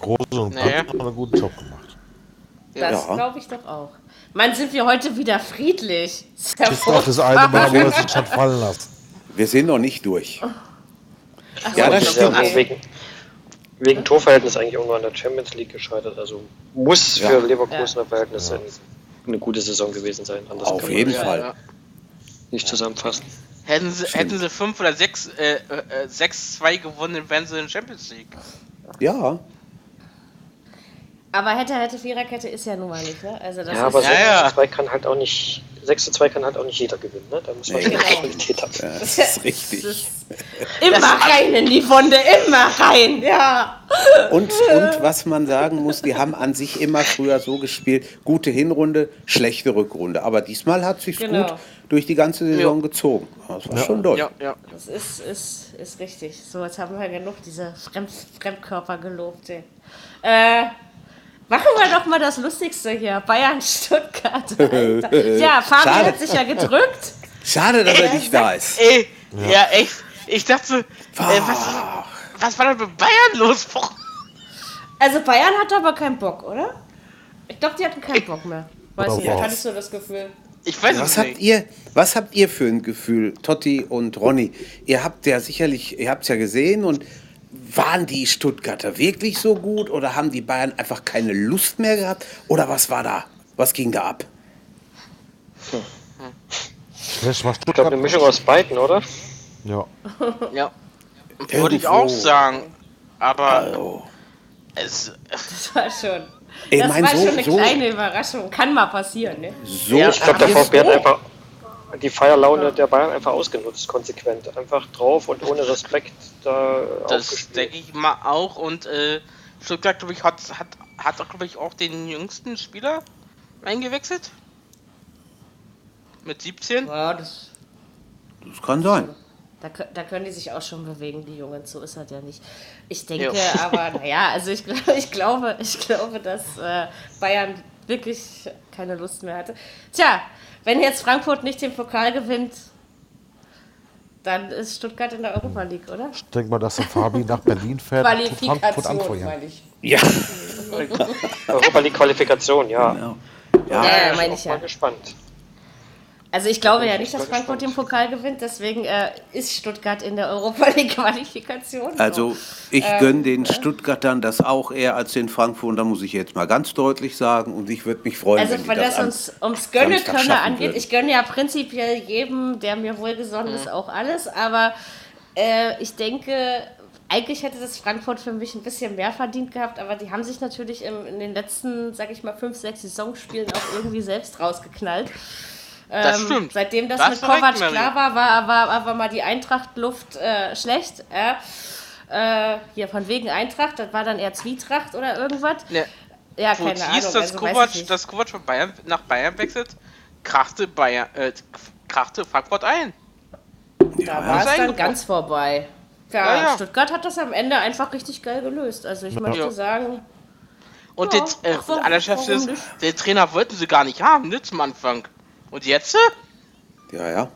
Große und Naja. Haben einen guten Job gemacht. Das Ja. glaube ich doch auch. Mann, sind wir heute wieder friedlich. Ist ja Bis auf das eine Mal, wo er sich hat fallen lassen. Wir sind noch nicht durch. Ach Ja, das Das ist stimmt. ja auch wegen, wegen Torverhältnis eigentlich irgendwann in der Champions League gescheitert. Also muss Ja. für Leverkusener Verhältnisse eine, eine gute Saison gewesen sein. Anders Auf jeden das Fall. Ja. nicht zusammenfassen. Hätten sie, hätten sie 5 oder 6 äh, äh, 6-2 gewonnen, wären sie in Champions League. Ja, Aber hätte, hätte, Viererkette ist ja nun mal nicht, ne? Also das Ja, aber ist, Ja, 6 ja. zu 2 kann halt auch nicht, 6 zu 2 kann halt auch nicht jeder gewinnen, ne? Da muss man Nee. schon Genau. Qualität haben. das ist richtig. Das ist immer rein in die Wunde, immer rein, ja. Und, und was man sagen muss, die haben an sich immer früher so gespielt, gute Hinrunde, schlechte Rückrunde. Aber diesmal hat sich Genau. gut durch die ganze Saison gezogen. Das war schon doll. Ja, ja. Das ist, ist, ist richtig. So, jetzt haben wir genug diese Fremd, Fremdkörper gelobt. Äh, machen wir doch mal das Lustigste hier. Bayern, Stuttgart. Alter. Ja, Fabi Schade. hat sich ja gedrückt. Schade, dass er nicht da ist. Ey, ja, echt. Ich dachte, äh, was, was war denn mit Bayern los? Boah. Also Bayern hat aber keinen Bock, oder? Ich glaube, die hatten keinen Bock mehr. Weiß nicht, doch. hatte ich so das Gefühl. Ich weiß Was es habt nicht. ihr, was habt ihr für ein Gefühl, Totti und Ronny? Ihr habt ja sicherlich, ihr habt es ja gesehen und waren die Stuttgarter wirklich so gut oder haben die Bayern einfach keine Lust mehr gehabt? Oder was war da? Was ging da ab? Schlecht war Ich glaube, Stuttgart. eine Mischung aus beiden, oder? Ja. Ja. Würde ich auch sagen. Aber Also, es, Das war schon. Ey, das mein, war so- schon eine so- kleine Überraschung. Kann mal passieren, ne? so Ja, Ich glaube, der VfB hat einfach die Feierlaune der Bayern einfach ausgenutzt, konsequent. Einfach drauf und ohne Respekt da das denke ich mal auch. Und äh, Stuttgart, glaube ich, hat, hat, hat auch, glaube ich, auch den jüngsten Spieler eingewechselt. Mit 17. Ja, das, das kann sein. Da, da können die sich auch schon bewegen, die Jungen. So ist das ja nicht. Ich denke Ja. aber, naja, also ich, ich, glaube, ich glaube, dass äh, Bayern wirklich keine Lust mehr hatte. Tja, wenn jetzt Frankfurt nicht den Pokal gewinnt, dann ist Stuttgart in der Europa League, oder? Ich denke mal, dass der Fabi nach Berlin fährt und Frankfurt Qualifikation, anfeuern. meine ich. Ja, Europa League Qualifikation, ja. Genau. Ja, ja. ja, meine ich mal ja. gespannt. Also ich glaube ja nicht, ich dass Frankfurt den. Pokal gewinnt, deswegen äh, ist Stuttgart in der Europa League Qualifikation. Also ich Ähm, gönne den Stuttgartern das auch eher als den Frankfurtern, da muss ich jetzt mal ganz deutlich sagen. Und ich würde mich freuen, Also wenn von das das uns ums Gönne Samstag Könne schaffen angeht, ich gönne ja prinzipiell jedem, der mir wohlgesonnen ist, auch alles, aber äh, ich denke, eigentlich hätte das Frankfurt für mich ein bisschen mehr verdient gehabt, aber die haben sich natürlich im, in den letzten, sag ich mal, fünf, sechs Saisonspielen auch irgendwie selbst rausgeknallt. Das Ähm, stimmt. Seitdem das, Das mit Kovac klar war, war, war, war mal die Eintracht-Luft äh, schlecht. Äh, äh, hier von wegen Eintracht, das war dann eher Zwietracht oder irgendwas. Ne, Ja, wo keine es Ahnung. hieß, dass also Kovac, dass Kovac von Bayern nach Bayern wechselt, krachte Bayern, äh, krachte Frankfurt ein. Da war es dann ganz vorbei. Ja, Ja, ja. Stuttgart hat das am Ende einfach richtig geil gelöst. Also ich möchte Ja. sagen, Und Ja, den, äh, warum- warum ist, nicht? den Trainer wollten sie gar nicht haben, ne, zum Anfang. Und jetzt? äh? Ja, ja.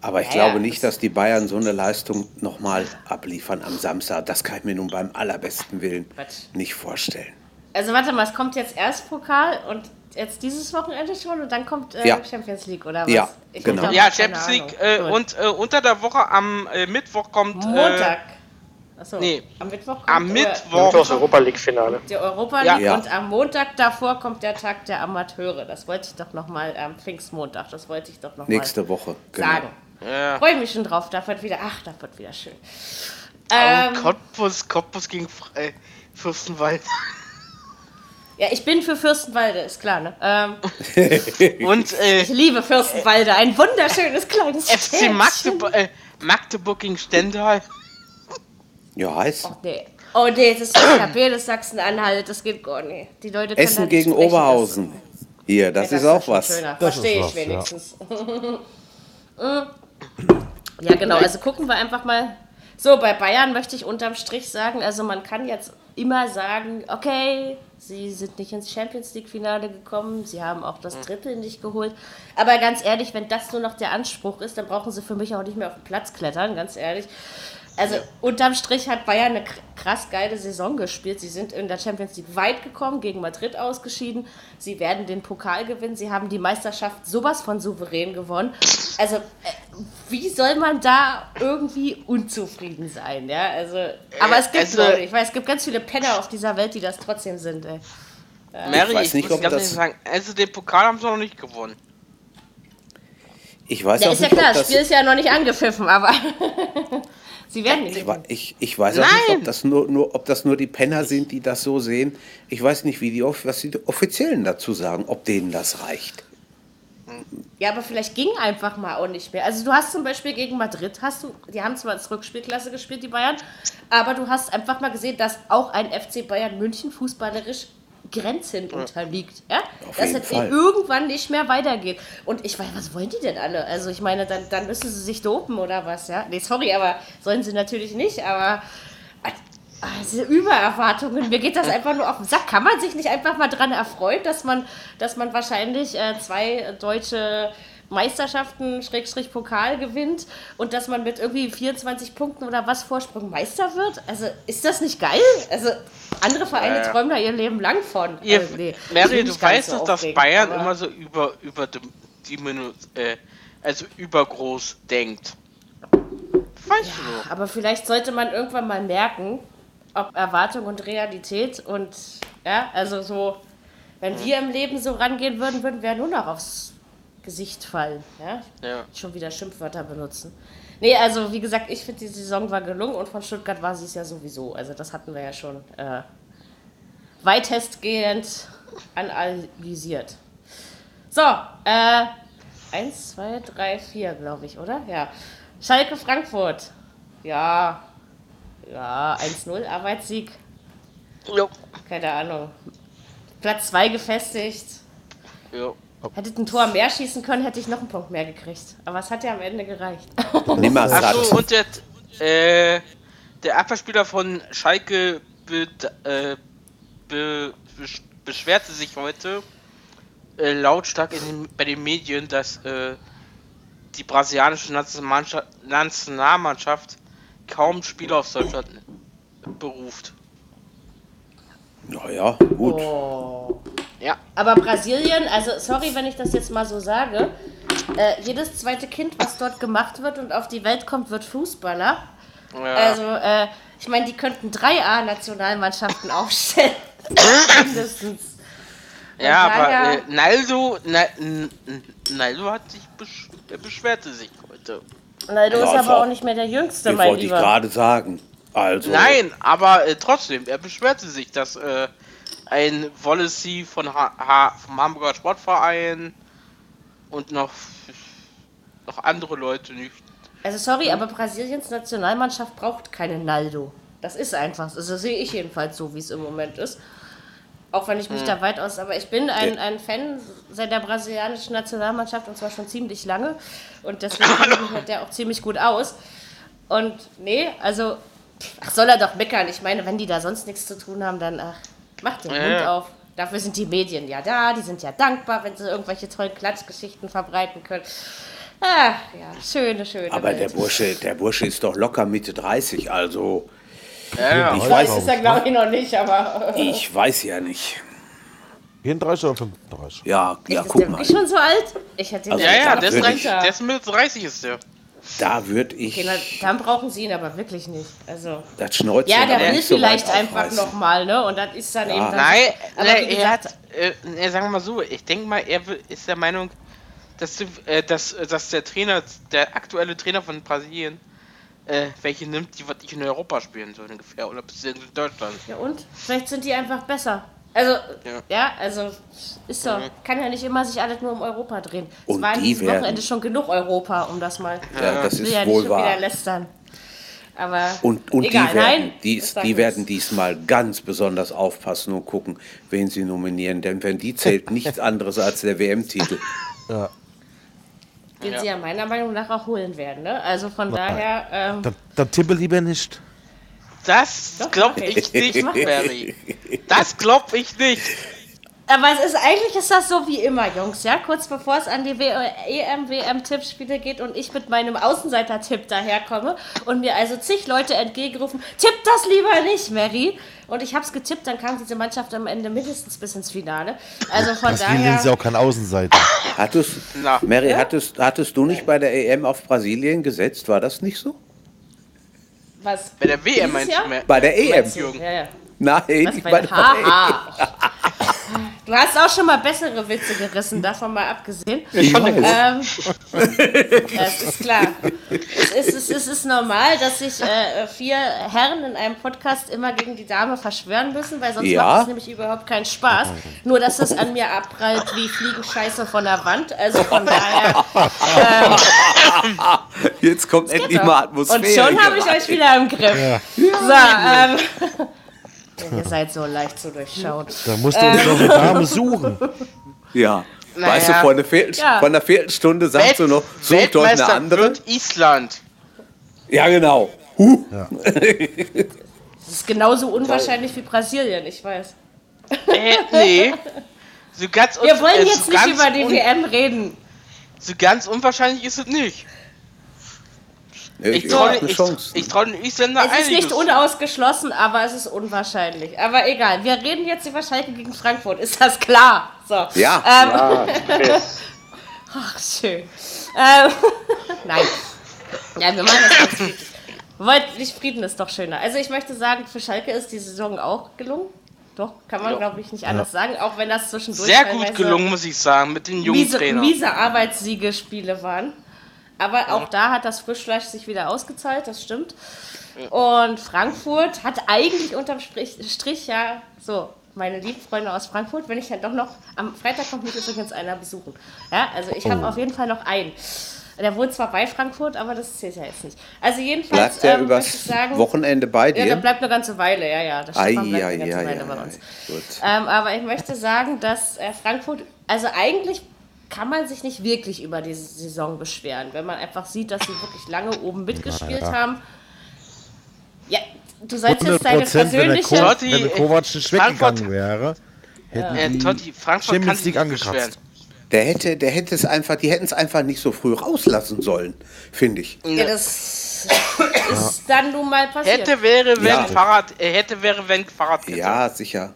Aber ich Ja, glaube nicht, das- dass die Bayern so eine Leistung nochmal abliefern am Samstag. Das kann ich mir nun beim allerbesten Willen Quatsch. nicht vorstellen. Also warte mal, es kommt jetzt erst Pokal und jetzt dieses Wochenende schon und dann kommt äh, Ja. Champions League oder was? Ja, Ich genau. Ja, Champions. League äh, und äh, unter der Woche am äh, Mittwoch kommt. Montag. Achso, nee. am Mittwoch kommt Am Mittwoch. Mittwochs Europa League Finale. die Europa. League Ja. und am Montag davor kommt der Tag der Amateure. Das wollte ich doch nochmal am Pfingstmontag, das wollte ich doch nochmal Nächste Woche. Genau. sagen. Ja. Freue mich schon drauf, da wird wieder, ach, da wird wieder schön. Oh, Ähm, Cottbus, Cottbus gegen äh, Fürstenwald. ja, ich bin für Fürstenwalde, ist klar, ne? Ähm, Und äh, ich liebe Fürstenwalde, ein wunderschönes kleines FC Städtchen. Magdeburg, äh, Magdeburg gegen Stendal. Ja, heiß. Nee. Oh nee, das ist KP des Sachsen-Anhalt, das geht gar nicht. Die Leute können Essen nicht gegen sprechen, Oberhausen. Hier, das, das ist auch was. Das Verstehe ist ich was, ja. wenigstens. ja, genau, also gucken wir einfach mal. So, bei Bayern möchte ich unterm Strich sagen, also man kann jetzt immer sagen, okay, sie sind nicht ins Champions League-Finale gekommen, sie haben auch das Triple nicht geholt. Aber ganz ehrlich, wenn das nur noch der Anspruch ist, dann brauchen sie für mich auch nicht mehr auf den Platz klettern, ganz ehrlich. Also unterm Strich hat Bayern eine kr- krass geile Saison gespielt. Sie sind in der Champions League weit gekommen, gegen Madrid ausgeschieden. Sie werden den Pokal gewinnen. Sie haben die Meisterschaft sowas von souverän gewonnen. Also äh, wie soll man da irgendwie unzufrieden sein? Ja, also, aber es gibt also- Leute, ich weiß, es gibt ganz viele Penner auf dieser Welt, die das trotzdem sind. Ey. Mary, weiß ich, nicht, muss ob ganz das- ehrlich sagen, also den Pokal haben sie noch nicht gewonnen. Ich weiß Ja, auch ist ja nicht, klar, ob das das, Spiel ist ja noch nicht angepfiffen, aber sie werden nicht. ich, ich, weiß auch nicht, ob das nur, nur, ob das nur die Penner sind, die das so sehen. Ich weiß nicht, wie die, was die Offiziellen dazu sagen, ob denen das reicht. Ja, aber vielleicht ging einfach mal auch nicht mehr. Also du hast zum Beispiel gegen Madrid, hast du, die haben zwar als Rückspielklasse gespielt, die Bayern, aber du hast einfach mal gesehen, dass auch ein FC Bayern München fußballerisch Grenzen unterliegt. Ja? Dass es Fall. irgendwann nicht mehr weitergeht. Und ich weiß, was wollen die denn alle? Also ich meine, dann, dann müssen sie sich dopen oder was, ja? Nee, sorry, aber sollen sie natürlich nicht, aber also Übererwartungen, mir geht das einfach nur auf den Sack. Kann man sich nicht einfach mal dran erfreuen, dass man, dass man wahrscheinlich äh, zwei deutsche Meisterschaften, Schrägstrich Pokal gewinnt und dass man mit irgendwie 24 Punkten oder was Vorsprung Meister wird? Also ist das nicht geil? Also andere Vereine Ja. träumen da ihr Leben lang von. Ihr, also, nee, Mary, du weißt so doch, dass Bayern immer so über, über die, die Minu- äh, also übergroß denkt. Weißt du doch. Aber vielleicht sollte man irgendwann mal merken, ob Erwartung und Realität und ja, also so, wenn wir im Leben so rangehen würden, würden wir nur noch aufs Gesicht fallen. Ja? Ja. Schon wieder Schimpfwörter benutzen. Nee, also wie gesagt, ich finde, die Saison war gelungen und von Stuttgart war sie es ja sowieso. Also das hatten wir ja schon äh, weitestgehend analysiert. So, äh, eins, zwei, drei, vier, glaube ich, oder? Ja. Schalke Frankfurt. Ja. Ja, 1-0, Arbeitssieg. Jo. Keine Ahnung. Platz 2 gefestigt. Jo. Hättet ein Tor mehr schießen können, hätte ich noch einen Punkt mehr gekriegt. Aber es hat ja am Ende gereicht. Nimmer satt. Achso, und der, äh, der Abwehrspieler von Schalke be, äh, be, besch- beschwerte sich heute äh, lautstark in den, bei den Medien, dass äh, die brasilianische Nationalmannschaft, Nationalmannschaft kaum Spieler aus Deutschland beruft. Naja, gut. Oh. Ja, Aber Brasilien, also sorry, wenn ich das jetzt mal so sage, äh, jedes zweite Kind, was dort gemacht wird und auf die Welt kommt, wird Fußballer. ja. Also, äh, ich meine, die könnten drei A-Nationalmannschaften aufstellen. Mindestens. ja aber äh, Naldo, Na, Naldo hat sich besch er beschwerte sich heute. Naldo Ja, ist aber auch- auch nicht mehr der Jüngste, Das mein wollte ich Lieber. gerade sagen. Also, Nein, aber äh, trotzdem, er beschwerte sich, dass äh, ein Wallacey von ha ha vom Hamburger Sportverein und noch, noch andere Leute nicht. Also sorry, aber Brasiliens Nationalmannschaft braucht keinen Naldo. Das ist einfach, so. also sehe ich jedenfalls so, wie es im Moment ist. Auch wenn ich mich da weit aus, aber ich bin ein, ein Fan seit der brasilianischen Nationalmannschaft und zwar schon ziemlich lange und deswegen mit der auch ziemlich gut aus. Und nee, also ach, soll er doch meckern. Ich meine, wenn die da sonst nichts zu tun haben, dann ach, macht den Ja, Mund ja. auf. Dafür sind die Medien ja da, die sind ja dankbar, wenn sie irgendwelche tollen Klatschgeschichten verbreiten können. Ach ja, schöne, schöne aber Welt. der Bursche, der Bursche ist doch locker Mitte 30, also Ja, ja. Ich weiß, ist er, glaube ich, noch nicht, aber. ich weiß ja nicht. 34 oder 35? Ja, ja, ist guck der mal. wirklich schon so alt? Ich hätte ihn Also Ja, ja, der ist, würd 30, ich- der ist Mitte 30 ist der. Da würde ich Okay, dann brauchen sie ihn aber wirklich nicht. Also. das Schnäuzchen Ja, der will so vielleicht einfach nochmal, ne? Und das ist dann eben dann. Nein, aber er gesagt, hat, äh, nee, sagen wir mal so, ich denke mal, er will- ist der Meinung, dass, äh, dass, äh, dass der Trainer, der aktuelle Trainer von Brasilien, äh, welche nimmt, die was ich in Europa spielen soll ungefähr, oder beziehungsweise in Deutschland. ja und? Vielleicht sind die einfach besser. Also, ja, Ja. also, ist so. Kann ja nicht immer sich alles nur um Europa drehen. Es Und war an die diesem werden- Wochenende schon genug Europa, um das mal. Ja, das ist ja nicht wohl schon wieder wahr. lästern. Aber. Und, und egal, die, werden, nein, dies, die werden diesmal ganz besonders aufpassen und gucken, wen sie nominieren. Denn wenn die zählt nichts anderes als der WM-Titel. Ja. Den Ja. sie ja meiner Meinung nach auch holen werden, ne? Also von daher. Ähm, Dann, dann tippe lieber nicht. Das Doch, glaub mach ich ich. nicht. Mary. Das glaub ich nicht. Aber es ist eigentlich ist das so wie immer, Jungs, ja? Kurz bevor es an die EM, WM-Tippspiele geht und ich mit meinem Außenseiter-Tipp daherkomme und mir also zig Leute entgegenrufen, tipp das lieber nicht, Mary. Und ich hab's getippt, dann kam diese Mannschaft am Ende mindestens bis ins Finale. Also von Brasilien daher. ist ja auch kein Außenseiter. Hattest, Na. Mary, hattest, hattest du nicht bei der EM auf Brasilien gesetzt? War das nicht so? Was? Bei der WM Dieses meinst Jahr? du mehr? Bei der EM? Jürgen? Ja, ja. Nein, Was ich bei meine, der Haha. Du hast auch schon mal bessere Witze gerissen, davon mal abgesehen. ich weiß. Ähm, das ist klar. Es ist, es ist, es ist normal, dass sich äh, vier Herren in einem Podcast immer gegen die Dame verschwören müssen, weil sonst Ja. macht es nämlich überhaupt keinen Spaß. Nur, dass es an mir abprallt wie Fliegenscheiße von der Wand. Also von daher. Jetzt kommt endlich doch. mal Atmosphäre. Und schon habe ich euch wieder im Griff. So, ähm. Ihr seid so leicht zu durchschauen. Da musst du uns doch eine Dame suchen. Ja. Naja. Weißt du, vor einer, Viertel, Ja. vor einer Viertelstunde sagst du noch, sucht euch eine andere. wird Island. Ja, genau. Huh. Das ist genauso unwahrscheinlich wie Brasilien, ich weiß. Äh, nee. So ganz Wir wollen äh, jetzt so nicht über die WM reden. So ganz unwahrscheinlich ist es nicht. Nee, Ich ich traue ich trau den Isländern Es ist nicht unausgeschlossen, aber es ist unwahrscheinlich. Aber egal, wir reden jetzt über Schalke gegen Frankfurt, ist das klar? So. Ja. Ähm, Ja. Ach, schön. Ähm, nein. Ja, wir machen das ganz friedlich. Wollt nicht Frieden ist doch schöner. Also ich möchte sagen, für Schalke ist die Saison auch gelungen. Doch, kann man, glaube ich, nicht anders sagen. Auch wenn das zwischendurch Sehr gut gelungen, muss ich sagen, mit den jungen miese, Trainern. miese Arbeitssiegespiele waren. Aber auch da hat das Frischfleisch sich wieder ausgezahlt, das stimmt. Und Frankfurt hat eigentlich unterm Strich, Strich ja so, meine lieben Freunde aus Frankfurt, wenn ich dann doch noch, am Freitag kommt mich übrigens einer besuchen. Ja, also ich Oh. habe auf jeden Fall noch einen. Der wohnt zwar bei Frankfurt, aber das zählt ja jetzt nicht. Also jedenfalls Bleibt der ähm, übers sagen, Wochenende bei ja, der dir? bleibt eine ganze Weile, ja, ja. Stefan bleibt ei, eine ganze ei, Weile ei, bei uns. Ähm, aber ich möchte sagen, dass äh, Frankfurt, also eigentlich kann man sich nicht wirklich über diese Saison beschweren, wenn man einfach sieht, dass sie wirklich lange oben mitgespielt Naja. haben. Ja, du sollst 100 jetzt deine Prozent, wenn der, persönliche. Ko Totti, wenn der Kovac nicht weggegangen wäre, hätten Äh, die Totti, Frankfurt Champions League angekratzt. Der hätte, der hätte es einfach, die hätten es einfach nicht so früh rauslassen sollen, finde ich. Ja, das ist dann nun mal passiert. Hätte wäre, wenn Ja. Fahrrad, äh, hätte wäre, wenn Fahrradkette. Ja, sicher.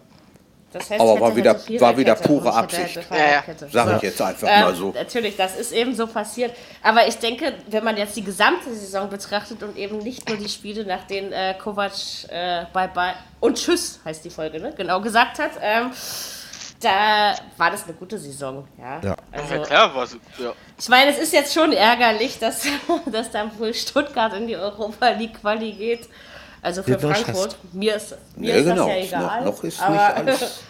Das heißt, aber war wieder- war wieder pure Absicht. Ja, ja. Sag So. ich jetzt einfach Ähm, mal so. Natürlich, das ist eben so passiert. Aber ich denke, wenn man jetzt die gesamte Saison betrachtet und eben nicht nur die Spiele, nach denen äh, Kovac äh, bye bye und tschüss heißt die Folge, ne? Genau gesagt hat, ähm, da war das eine gute Saison. Ja. Ja. Also, Ja, klar, was, ja. ich meine, es ist jetzt schon ärgerlich, dass, dass dann wohl Stuttgart in die Europa League Quali geht. Also für noch Frankfurt. Mir ist, mir Ja, ist genau. das ja egal. noch- noch ist nicht aber alles-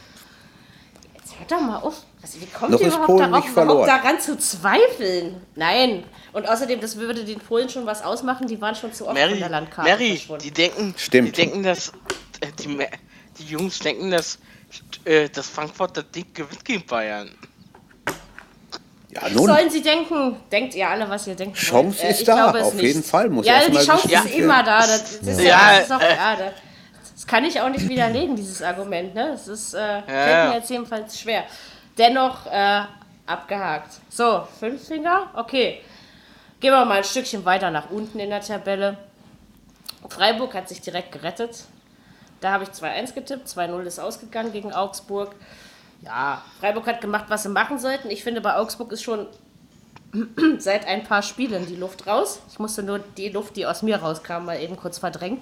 Jetzt hört doch mal auf. Also, wie kommt Noch ihr überhaupt Polen darauf, überhaupt daran zu zweifeln? Nein. Und außerdem, das würde den Polen schon was ausmachen. Die waren schon zu oft von Mary, der Landkarte Mary, die denken, Stimmt. die denken, dass äh, die, die Jungs denken, dass, äh, dass Frankfurt das Ding gewinnt gegen Bayern. Ja, nun. Sollen sie denken? Denkt ihr alle, was ihr denkt? Chance wollt. Äh, ist ich da, glaube es auf nicht. jeden Fall, muss ja, die Chance gespielt ist immer werden. da. Das, das, ist, ja. Ja, das ist auch, ja, das, das kann ich auch nicht widerlegen, dieses Argument. Ne? Das ist, äh, fällt mir jetzt jedenfalls schwer. Dennoch äh, abgehakt. So, fünf Finger? Okay. Gehen wir mal ein Stückchen weiter nach unten in der Tabelle. Freiburg hat sich direkt gerettet. Da habe ich 2-1 getippt, 2-0 ist ausgegangen gegen Augsburg. Ja, Freiburg hat gemacht, was sie machen sollten. Ich finde, bei Augsburg ist schon seit ein paar Spielen die Luft raus. Ich musste nur die Luft, die aus mir rauskam, mal eben kurz verdrängen.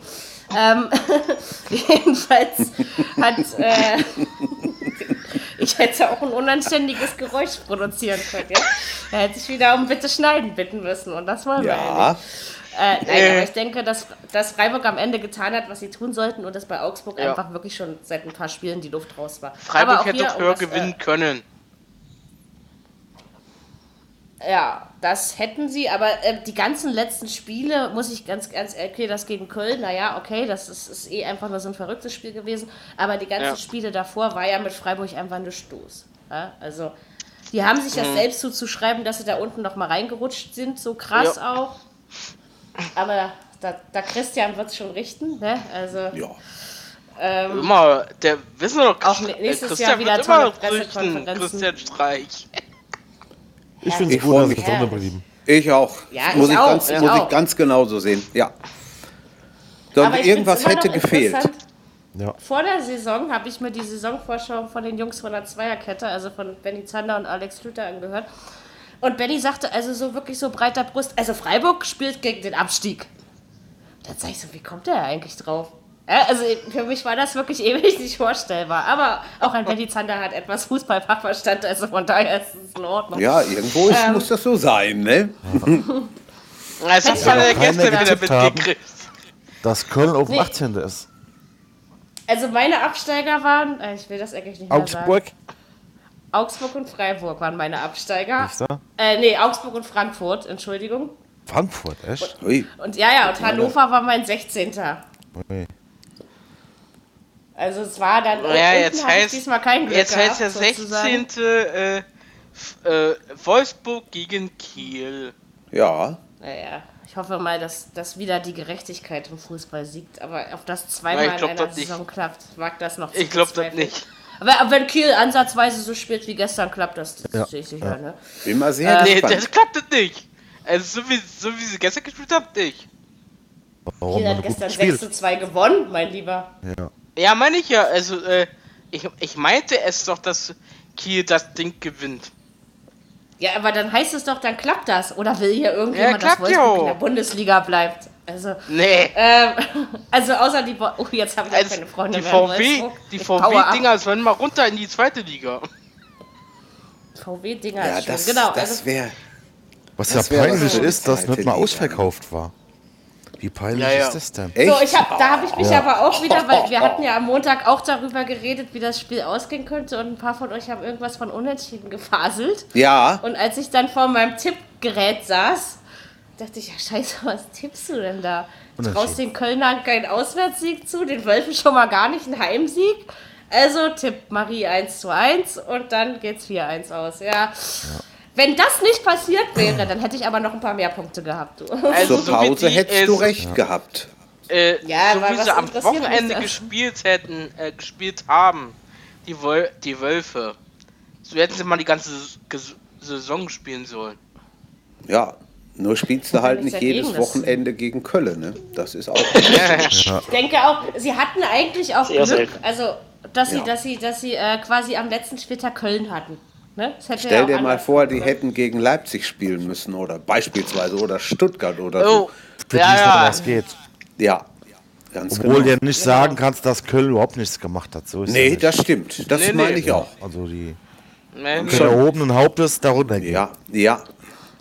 Ähm, jedenfalls hat. Äh, ich hätte auch ein unanständiges Geräusch produzieren können. Ja? Da hätte ich wieder um bitte schneiden bitten müssen. Und das wollen wir ja Ja, nicht. Äh, nein, aber ich denke, dass, dass Freiburg am Ende getan hat, was sie tun sollten und dass bei Augsburg Ja. einfach wirklich schon seit ein paar Spielen die Luft raus war. Freiburg hätte hier, um höher das, äh, gewinnen können. Ja, das hätten sie, aber äh, die ganzen letzten Spiele, muss ich ganz, ganz, okay, das gegen Köln, naja, okay, das ist, ist eh einfach nur so ein verrücktes Spiel gewesen, aber die ganzen Ja. Spiele davor war ja mit Freiburg einfach eine Stoß. Ja? Also, die haben sich das Mhm. selbst zuzuschreiben, dass sie da unten noch mal reingerutscht sind, so krass Ja. auch. Aber da, da Christian wird es schon richten, ne? Also, ja. ähm, Immer, der wissen wir doch, Auch äh, nächstes Christian Jahr wieder wird tolle Pressekonferenzen. Christian Streich. Ich finde Ich es gut, dass es gesund geblieben. Ich auch. Ja, ich muss ich, auch, ganz, ich muss ich auch. ganz genauso sehen. Ja. So, aber ich irgendwas hätte gefehlt. Ja. Vor der Saison habe ich mir die Saisonvorschau von den Jungs von der Zweierkette, also von Benny Zander und Alex Schlüter angehört. Und Benny sagte also so wirklich so breiter Brust, also Freiburg spielt gegen den Abstieg. Da sag ich so, wie kommt der eigentlich drauf? Ja, also für mich war das wirklich ewig nicht vorstellbar. Aber auch ein Benny Zander hat etwas Fußballfachverstand, also von daher ist es in Ordnung. Ja, irgendwo ist, Ähm. muss das so sein, ne? Das hat Ja, man ja keiner gestern wieder haben. mitgekriegt. Dass Köln auf dem Nee. 18. ist. Also meine Absteiger waren, äh, ich will das eigentlich nicht mehr Augsburg. sagen. Augsburg und Freiburg waren meine Absteiger. Äh, nee, Augsburg und Frankfurt, Entschuldigung. Frankfurt, echt? Ui. Und ja, ja, und Hannover war mein 16. Ui. Also es war dann Ja, unten jetzt heißt, diesmal kein Glück jetzt heißt der gehabt, sozusagen. 16. Äh, äh, Wolfsburg gegen Kiel. Ja. Naja, ich hoffe mal, dass, dass wieder die Gerechtigkeit im Fußball siegt. Aber ob das Ja, zweimal ich glaub in einer das nicht. Saison klappt, mag das noch Ich glaube das nicht. Aber, aber wenn Kiel ansatzweise so spielt wie gestern, klappt das, das Ja. sehe ich sicher. Ne? Bin mal sehr Nee, gespannt. das klappt das nicht. Also so wie, so wie sie gestern gespielt haben, nicht. Warum Kiel hat gestern gespielt? 6 zu 2 gewonnen, mein Lieber. Ja. Ja, meine ich ja. Also, äh, ich, ich meinte es doch, dass Kiel das Ding gewinnt. Ja, aber dann heißt es doch, dann klappt das. Oder will hier Ja, irgendjemand, dass ja Wolfsburg in auch. der Bundesliga bleibt? Also, Nee. ähm, also außer die... Bo oh, jetzt habe ich auch Also, keine Freunde die mehr in VW, die. VW-Dinger sollen mal runter in die zweite Liga. VW-Dinger Ja, ist schön. das, Genau, das also, wäre. Was Das ja peinlich die ist, dass nicht mal Liga, ausverkauft war. Wie peinlich Ja, ja. ist das denn? Echt? so, ich hab, da habe ich mich Ja. aber auch wieder, weil wir hatten ja am Montag auch darüber geredet, wie das Spiel ausgehen könnte und ein paar von euch haben irgendwas von Unentschieden gefaselt. ja, Und als ich dann vor meinem Tippgerät saß, dachte ich, ja scheiße, was tippst du denn da? Traust den Kölnern keinen Auswärtssieg zu, den Wölfen schon mal gar nicht einen Heimsieg. Also tippt Marie 1 zu 1 und dann geht's 4-1 aus. Ja. Wenn das nicht passiert wäre, dann hätte ich aber noch ein paar mehr Punkte gehabt. Du. Also, zur so Pause die, hättest du so- recht gehabt. Äh, Ja, so wie sie am Wochenende gespielt hätten, äh, gespielt haben, die, Wol die Wölfe. So hätten sie mal die ganze Saison spielen sollen. Ja, nur spielst du halt nicht jedes das- Wochenende gegen Köln, ne? Das ist auch. Ich denke auch, sie hatten eigentlich auch Sehr Glück, selten. also dass sie, Ja. dass sie, dass sie äh, quasi am letzten Spieltag Köln hatten. Ne? Das Stell dir mal vor, die hätten gegen Leipzig spielen müssen oder beispielsweise oder Stuttgart oder Oh, so. Für ja, ja. was geht. Ja, ganz Obwohl genau. du ja nicht sagen kannst, dass Köln überhaupt nichts gemacht hat. So ist Nee, das stimmt. Das Nee, nee. meine ich auch. Also die Ne, können erhobenen Hauptes darunter gehen. Ja, ja.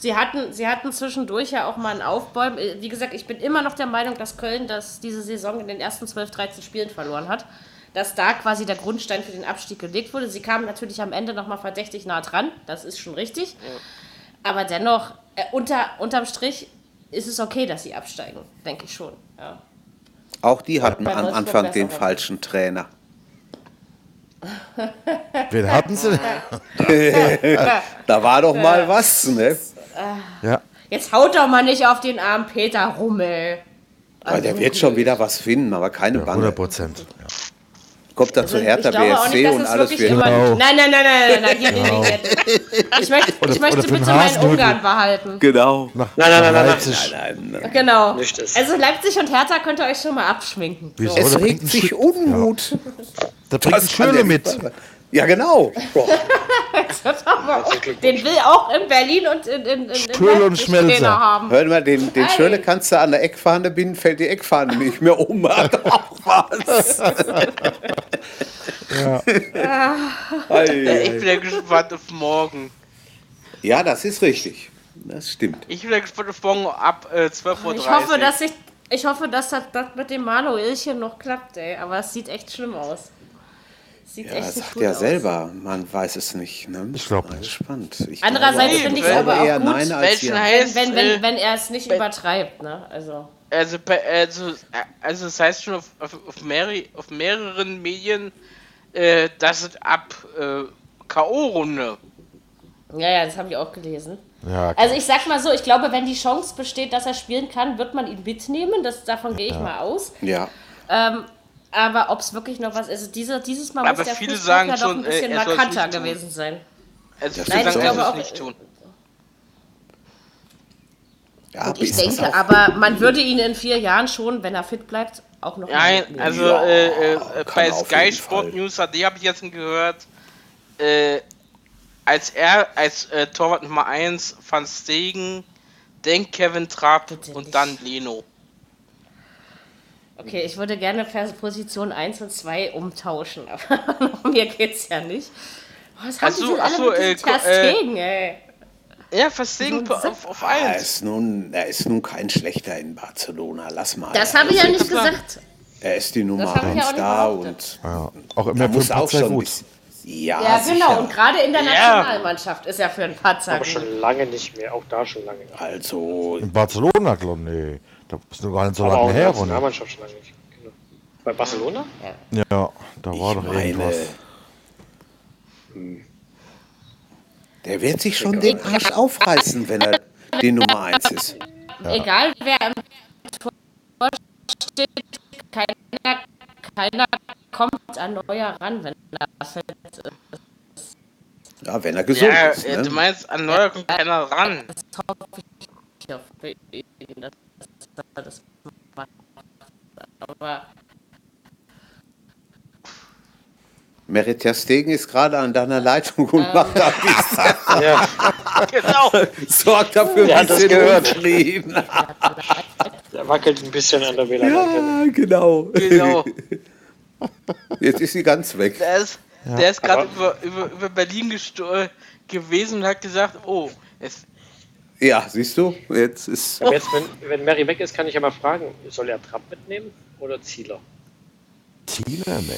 Sie hatten, sie hatten zwischendurch ja auch mal einen Aufbäumen. Wie gesagt, ich bin immer noch der Meinung, dass Köln das diese Saison in den ersten 12, 13 Spielen verloren hat. Dass da quasi der Grundstein für den Abstieg gelegt wurde. Sie kamen natürlich am Ende nochmal verdächtig nah dran. Das ist schon richtig. Aber dennoch, äh, unter, unterm Strich ist es okay, dass sie absteigen. Denke ich schon. Ja. Auch die hatten am Anfang den falschen Trainer. Wen hatten sie? Da war doch mal was, ne? Ja. Jetzt haut doch mal nicht auf den armen Peter Rummel. Aber der wird schon wieder was finden, aber keine Bange. 100 Prozent. Ja. kommt er zu Also, Hertha BSC nicht, und es alles wird. Genau. Nein, nein, nein, nein, nein, nein, nee, nee. Ich möchte, Oder- ich möchte bitte meinen. Ungarn behalten. Genau. Nach, Nein, nein, nach nein, nein, Leipzig. Nein, nein. Genau. Nicht das. Also Leipzig und Hertha könnt ihr euch schon mal abschminken. Wieso? Es regt sich Unmut. Da bringt ein Schöne mit. Ja, genau. Den will auch in Berlin und in, in, in, Ströle und Schmelzer. Trainer haben. Hör mal, den, den. Schöne kannst du an der Eckfahne binden, fällt die Eckfahne nicht mehr um. Hat auch was. Ja, ich bin ja gespannt auf morgen. Ja, das ist richtig. Das stimmt. Ich bin ja gespannt auf morgen ab äh, 12.30 Uhr. Ich hoffe, dass ich, ich hoffe, dass das, das mit dem Manuelchen noch klappt, ey. Aber es sieht echt schlimm aus. Sieht Ja, echt er sagt gut ja aus. selber, man weiß es nicht. Ne? Ich glaub Mal nicht. Spannend. Ich Andererseits glaube, finde ich aber glaube auch eher gut, nein als ja. Wenn, wenn, äh, wenn, wenn er es nicht übertreibt, ne? Also. Also, also, also das heißt schon auf, auf, auf, mehrere, auf mehreren Medien, äh, dass es ab äh, K.O.-Runde. Ja, ja, das habe ich auch gelesen. Ja, Also ich sag mal so, ich glaube, wenn die Chance besteht, dass er spielen kann, wird man ihn mitnehmen. Das, davon gehe ich mal aus. Ja. Ähm, aber ob es wirklich noch was ist, also diese, dieses Mal Aber muss der viele Fußball sagen ja doch schon, ein bisschen äh, er markanter gewesen sein. Also, er Ich glaube nicht tun. ja Und ich denke aber, man würde ihn in vier Jahren schon, wenn er fit bleibt, auch noch Nein, also Ja, äh, äh, kann bei er auf Sky Sport Fall. News HD habe ich jetzt gehört, äh, als er als äh, Torwart Nummer 1 Van Stegen, dann Kevin Trapp Bitte und nicht. dann Leno. Okay, ich würde gerne Position 1 und 2 umtauschen, aber um mir geht's ja nicht. Oh, Was haben so, die denn alle so, mit äh, diesem ko- Ter äh, ey? Ja, Van Stegen So ein auf, auf er 1. ist nun, er ist nun kein schlechter in Barcelona. Lass mal. Das er, habe ich ja nicht gesagt. er ist die Nummer habe ich ja 1 auch nicht da und ja. Auch immer für muss auch schon ein gut. Ja, Ja, genau. Und gerade in der Ja. Nationalmannschaft ist er für einen Patzer Aber gut. schon lange nicht mehr, auch da schon lange nicht. Also, In Barcelona, glaube ich, nee. Da bist du gar nicht so Aber auch lange her, Ronny. Nationalmannschaft schon lange nicht. Genau. Bei Barcelona? Ja, da war ich doch meine, irgendwas. der wird sich schon den Arsch aufreißen, wenn er die Nummer 1 ist. Egal wer im Tor steht, keiner, keiner kommt an Neuer ran, wenn er fit ist. Ja, wenn er gesund Ja, ist. Ne? du meinst, an Neuer kommt keiner ran. Das hoffe ich ja für ihn, dass er das macht. Aber Merit Stegen ist gerade an deiner Leitung und macht da Ja, Genau. sorgt dafür Der ein bisschen gehört. Der wackelt ein bisschen an der WLAN-Antenne. Ja, genau. Genau. Jetzt ist sie ganz weg. Der ist, der ist gerade über, über, über Berlin gewesen und hat gesagt, oh, es, Ja, siehst du, jetzt ist. Aber jetzt, wenn, wenn Mary weg ist, kann ich ja mal fragen, soll er Trapp mitnehmen oder Zieler? Zieler, nee.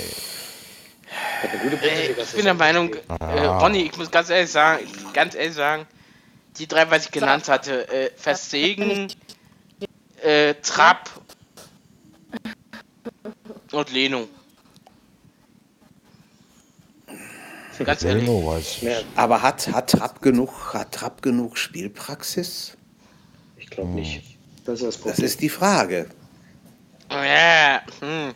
Äh, ich bin der Meinung, äh, Ronny, ich muss ganz ehrlich sagen, ganz ehrlich sagen, die drei, was ich genannt hatte, äh, Verstegen, äh, Trapp und Leno. Ganz ehrlich. Aber hat, hat, Trapp genug, hat Trapp genug Spielpraxis? ich glaube nicht. Das ist das Das ist die Frage. Ja, hm.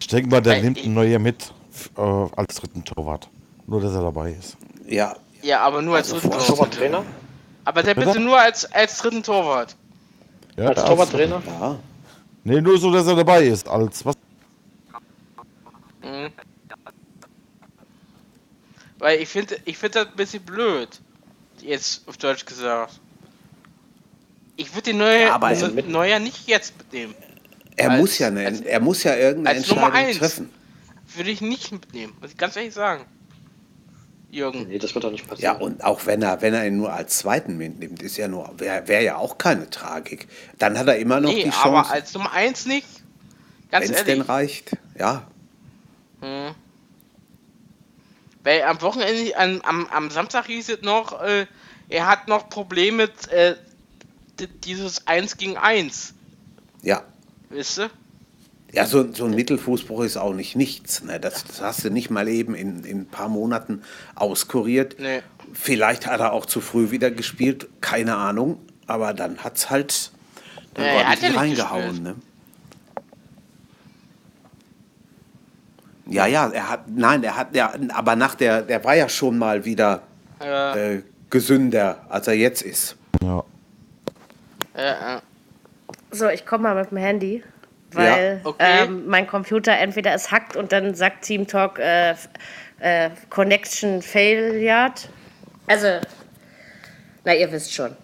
Ich denke mal, der Weil nimmt ich- einen Neuer mit äh, als dritten Torwart. Nur, dass er dabei ist. Ja, ja, aber nur als Also dritten. Torwarttrainer? Aber der bitte Bitte? nur als, als dritten Torwart. Ja, Als Torwarttrainer? ja. Nee, nur so, dass er dabei ist. Als was? Mhm. Weil ich finde ich find das ein bisschen blöd. Jetzt auf Deutsch gesagt. Ich würde den Neuer, Ja, aber also er- Neuer nicht jetzt mitnehmen. Er Als- muss ja eine, als- er muss ja irgendeine Entscheidung eins. treffen. Würde ich nicht mitnehmen, muss ich ganz ehrlich sagen. Jürgen. Nee, das wird doch nicht Ja, passieren. und auch wenn er, wenn er ihn nur als zweiten mitnimmt, ist ja nur, wäre wär ja auch keine Tragik. Dann hat er immer noch Nee, die aber Chance, als Nummer 1 nicht. Ganz wenn es denn reicht. Ja, Hm. Weil am Wochenende, am, am, am Samstag hieß es noch, äh, er hat noch Probleme mit äh, di- dieses 1 gegen 1. ja. Wisst ihr? Ja, so, so ein Mittelfußbruch ist auch nicht nichts. Ne? Das, das hast du nicht mal eben in, in ein paar Monaten auskuriert. Nee. Vielleicht hat er auch zu früh wieder gespielt, keine Ahnung. Aber dann hat es halt dann hat ordentlich nicht reingehauen. Ne? Ja, ja, er hat, nein, er hat, ja, aber nach der, der war ja schon mal wieder Äh, äh, gesünder, als er jetzt ist. Ja. äh. So, ich komme mal mit dem Handy, weil Ja, okay. ähm, mein Computer entweder es hackt und dann sagt Team Talk äh, äh, Connection Failed. Also, na, ihr wisst schon.